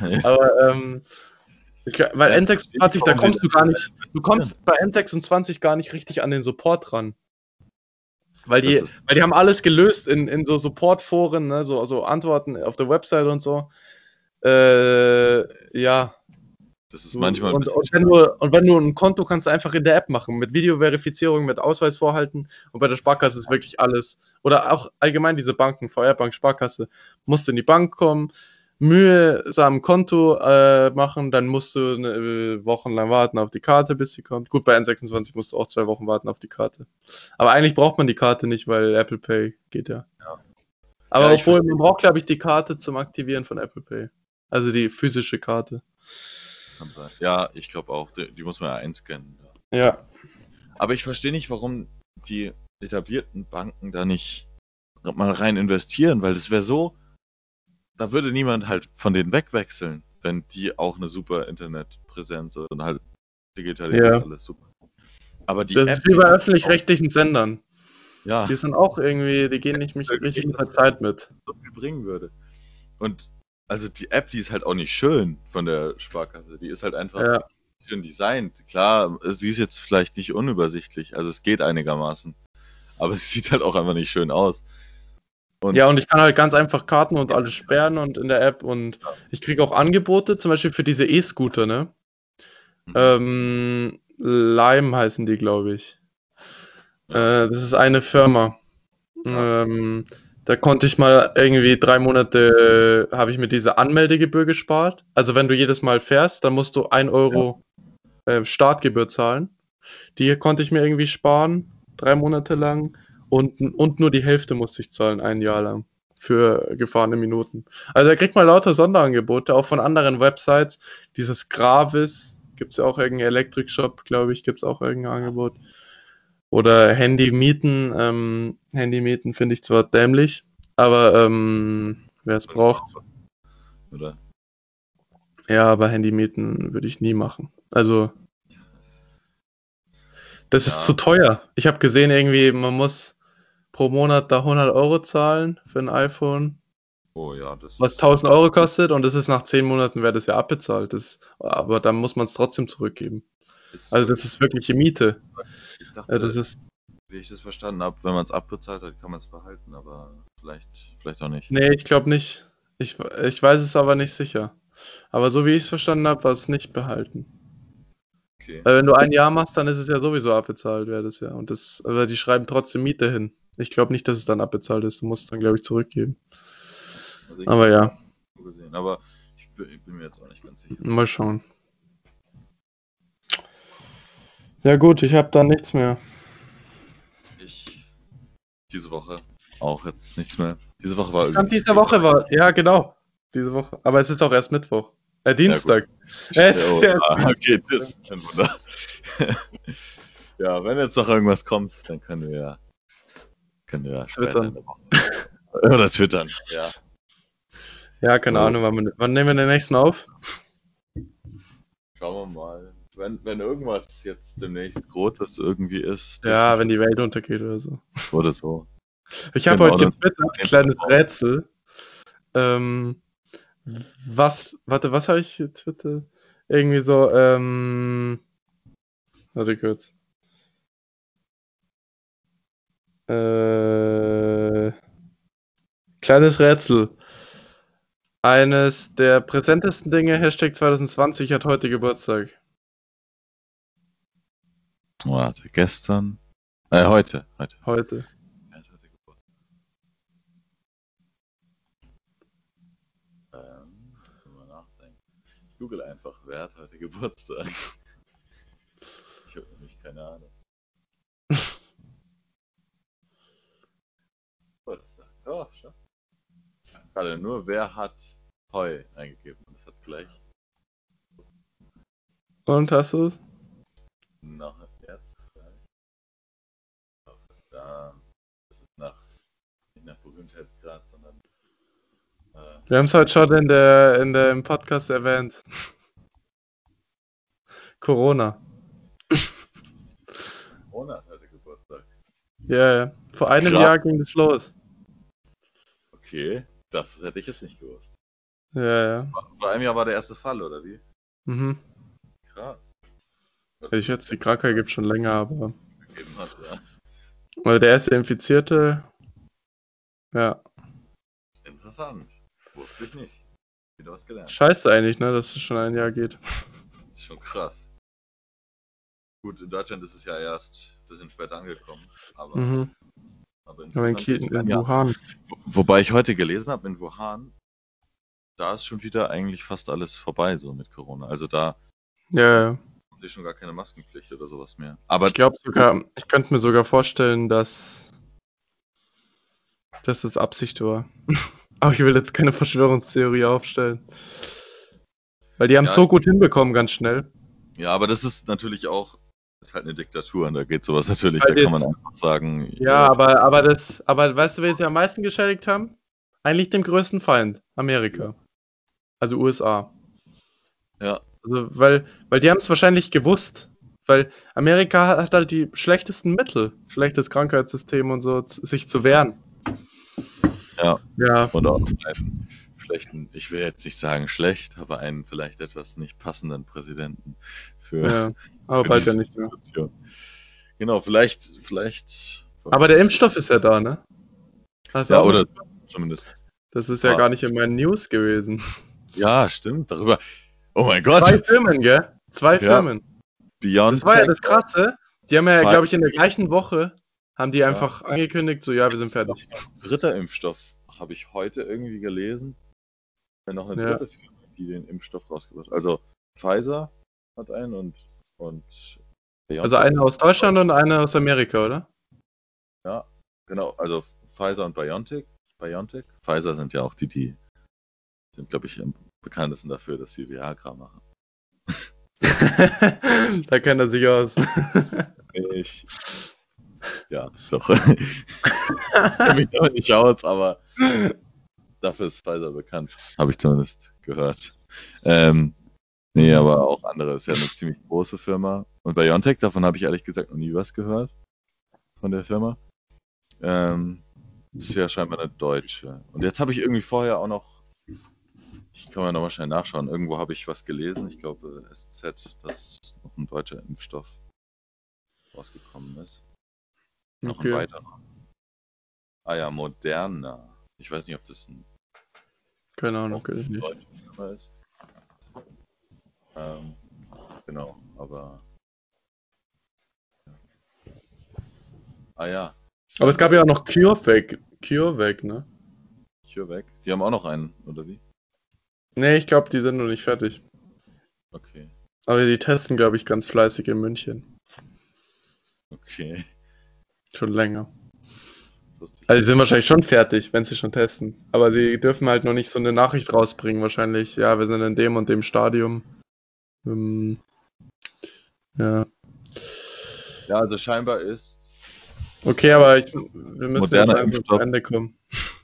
Ja. Aber, ähm, ich weil Ja, N26, da kommst du gar nicht du kommst bei N26 gar nicht richtig an den Support ran. Weil die weil die haben alles gelöst in in so Support-Foren, ne, so so Antworten auf der Website und so. Äh, ja. Das ist manchmal und und wenn du und wenn du 'n Konto kannst du einfach in der App machen mit Videoverifizierung, mit Ausweis vorhalten und bei der Sparkasse ist wirklich alles oder auch allgemein diese Banken, VR-Bank, Sparkasse, musst du in die Bank kommen, mühsam Konto, äh, machen, dann musst du 'ne äh, wochenlang warten auf die Karte, bis sie kommt. Gut, bei N26 musst du auch 2 Wochen warten auf die Karte. Aber eigentlich braucht man die Karte nicht, weil Apple Pay geht ja. Ja. Aber Ja, obwohl, man braucht, glaube ich, die Karte zum Aktivieren von Apple Pay. Also, die physische Karte. Kann sein. Ja, ich glaube auch. Die die muss man ja einscannen, ja. Aber ich verstehe nicht, warum die etablierten Banken da nicht mal rein investieren, weil das wäre so da würde niemand halt von denen wegwechseln, wenn die auch 'ne super Internetpräsenz und halt digitalisiert Ja. alles super. Aber die Das App, ist wie bei öffentlich-rechtlichen Sendern. Ja. Die sind auch irgendwie die gehen nicht mit der Zeit mit. so viel bringen würde. Und also die App, die ist halt auch nicht schön von der Sparkasse. Die ist halt einfach Ja. schön designt. Klar, sie ist jetzt vielleicht nicht unübersichtlich, also es geht einigermaßen. Aber <laughs> sie sieht halt auch einfach nicht schön aus. Und Ja, und ich kann halt ganz einfach Karten und alles sperren und in der App und ich kriege auch Angebote, zum Beispiel für diese E-Scooter, ne? Mhm. Ähm, Lime heißen die, glaube ich. Äh, das ist eine Firma. Ähm, da konnte ich mal irgendwie drei Monate, äh, habe ich mir diese Anmeldegebühr gespart. Also wenn du jedes Mal fährst, dann musst du ein Euro äh, Startgebühr zahlen. Die konnte ich mir irgendwie sparen, drei Monate lang. Und, und nur die Hälfte musste ich zahlen, ein Jahr lang. Für gefahrene Minuten. Also da kriegt man lauter Sonderangebote, auch von anderen Websites. Dieses Gravis, gibt es ja auch irgendeinen Elektrik-Shop, glaube ich, gibt es auch irgendein Angebot. Oder Handy mieten. Ähm, Handy mieten finde ich zwar dämlich, aber ähm, wer es braucht. Oder? Ja, aber Handy mieten würde ich nie machen. Also, das Ja. ist zu teuer. Ich habe gesehen, irgendwie, man muss pro Monat da 100 Euro zahlen für ein iPhone, Oh ja, das was ist- 1000 Euro kostet und das ist nach 10 Monaten wäre das ja abbezahlt. Das, aber dann muss man es trotzdem zurückgeben. Also, das ist wirkliche Miete. Dachte, Äh, Das ist, wie ich das verstanden habe, wenn man es abbezahlt hat, kann man es behalten, aber vielleicht, vielleicht auch nicht. nee, ich glaube nicht. Ich, ich weiß es aber nicht sicher. Aber so wie ich es verstanden habe, war es nicht behalten. Okay. Weil wenn du ein Jahr machst, dann ist es ja sowieso abbezahlt, wäre das ja. Und das, aber die schreiben trotzdem Miete hin. Ich glaube nicht, dass es dann abbezahlt ist. Du musst es dann, glaube ich, zurückgeben. Also ich Aber ja. Aber ich ich bin mir jetzt auch nicht ganz sicher. mal schauen. Ja gut, ich habe da nichts mehr. Ich diese Woche auch jetzt nichts mehr. Diese Woche war Stand diese Woche war, ja genau, diese Woche. Aber es ist auch erst Mittwoch. Äh, Dienstag. Es ist erst ah, okay, das ist ein Wunder. <laughs> ja, wenn jetzt noch irgendwas kommt, dann können wir ja können wir ja später Twittern. in der Woche. <laughs> Oder twittern, ja. Ja, keine Oh. Ahnung, wann, wir- wann nehmen wir den nächsten auf? Schauen wir mal. Wenn, wenn irgendwas jetzt demnächst Großes irgendwie ist. Ja, wenn die Welt untergeht oder so. Oder so. Ich habe Genau, heute getwittert, kleines Rätsel. Ähm, was, warte, was habe ich getwittert? Irgendwie so, ähm, warte kurz. Äh, kleines Rätsel. Eines der präsentesten Dinge, Hashtag 2020 hat heute Geburtstag. Warte, gestern. Äh, heute. Heute. Heute. Hat heute Geburtstag. Ähm, google einfach, wer hat heute Geburtstag? Ich habe nämlich keine Ahnung. <laughs> Geburtstag. Oh, schon. Gerade nur, wer hat Heu eingegeben. Und das hat gleich Und hast du es? gleich. Verdammt. Das ist nach, nicht nach Berühmtheitsgrad, sondern äh, Wir haben es heute schon in der, in der, im Podcast erwähnt. <laughs> Corona. Corona hat heute Geburtstag. Ja, ja. Vor einem Krass. Jahr ging es los. Okay, das hätte ich jetzt nicht gewusst. Ja, ja. Vor einem Jahr war der erste Fall, oder wie? Mhm. Krass. Ich schätze, die Krankheit gibt schon länger, aber. gegeben hat, ja. Weil der erste Infizierte. Ja. Interessant. Wusste ich nicht. Wieder was gelernt. Scheiße eigentlich, ne, dass es schon ein Jahr geht. <laughs> ist schon krass. Gut, in Deutschland ist es ja erst ein bisschen später angekommen. Aber, Mhm. aber in, insgesamt Ki ist es in Jahr. Wuhan. Wo- Wobei ich heute gelesen habe, in Wuhan, da ist schon wieder eigentlich fast alles vorbei, so mit Corona. Also da Ja, ja. Sie schon gar keine Maskenpflicht oder sowas mehr. Aber Ich glaube sogar, ich könnte mir sogar vorstellen, dass. dass es Absicht war. <laughs> Aber ich will jetzt keine Verschwörungstheorie aufstellen. Weil die haben es Ja. so gut hinbekommen, ganz schnell. ja, aber das ist natürlich auch, ist halt eine Diktatur und da geht sowas natürlich, Weil da kann man einfach sagen, Ja, aber, aber das, aber weißt du, wen sie am meisten geschädigt haben? Eigentlich dem größten Feind, Amerika. Also USA. Ja. Also, weil, weil die haben es wahrscheinlich gewusst. Weil Amerika hat halt die schlechtesten Mittel, schlechtes Krankheitssystem und so, sich zu wehren. Ja. Ja, Und auch ein schlechten, ich will jetzt nicht sagen schlecht, aber einen vielleicht etwas nicht passenden Präsidenten für, Ja, aber für bald ja nicht mehr. Situation. Genau, vielleicht, vielleicht. Aber der Impfstoff ist ja da, ne? Du Ja, oder zumindest. Das ist ja Ah. gar nicht in meinen News gewesen. Ja, stimmt, darüber. Oh mein Gott, Zwei Firmen, gell? Zwei Ja. Firmen. Beyond. Das war ja das Krasse. Die haben ja, glaube ich, in der gleichen Woche haben die einfach angekündigt, so ja, wir sind fertig. Dritter Impfstoff habe ich heute irgendwie gelesen. Ja, noch eine Ja. dritte Firma, die den Impfstoff rausgebracht hat. Also Pfizer hat einen und, und Also eine aus Deutschland und eine aus Amerika, oder? Ja, genau. Also Pfizer und BioNTech. BioNTech. Pfizer sind ja auch die, die sind, glaube ich, bekanntesten dafür, dass sie Viagra machen. <laughs> da kennt er sich aus. Ich. Ja, doch. <laughs> ich kenne mich damit nicht aus, aber dafür ist Pfizer bekannt. Habe ich zumindest gehört. Ähm, nee, aber auch andere. Ist ja eine ziemlich große Firma. Und BioNTech, davon habe ich ehrlich gesagt noch nie was gehört. Von der Firma. Ähm, ist ja scheinbar eine deutsche. Und jetzt habe ich irgendwie vorher auch noch. Ich kann mal nochmal schnell nachschauen. Irgendwo habe ich was gelesen. Ich glaube, SZ, dass noch ein deutscher Impfstoff rausgekommen ist. Noch ein Okay. weiterer. Ah ja, Moderna. Ich weiß nicht, ob das ein Keine Ahnung, kenn ich nicht. Firma ist. Ähm, genau, aber. Ah ja, Aber es gab ja auch noch CureVac. CureVac, ne? Nee, ich glaube, die sind noch nicht fertig. Okay, Aber die testen, glaube ich, ganz fleißig in München. okay. Schon länger. Lustig. Also, die sind wahrscheinlich schon fertig, wenn sie schon testen. Aber sie dürfen halt noch nicht so eine Nachricht rausbringen, wahrscheinlich. Ja, wir sind in dem und dem Stadium. Ähm, ja. Ja, also scheinbar ist Okay, aber ich, wir müssen jetzt langsam Impfstoff. zum Ende kommen.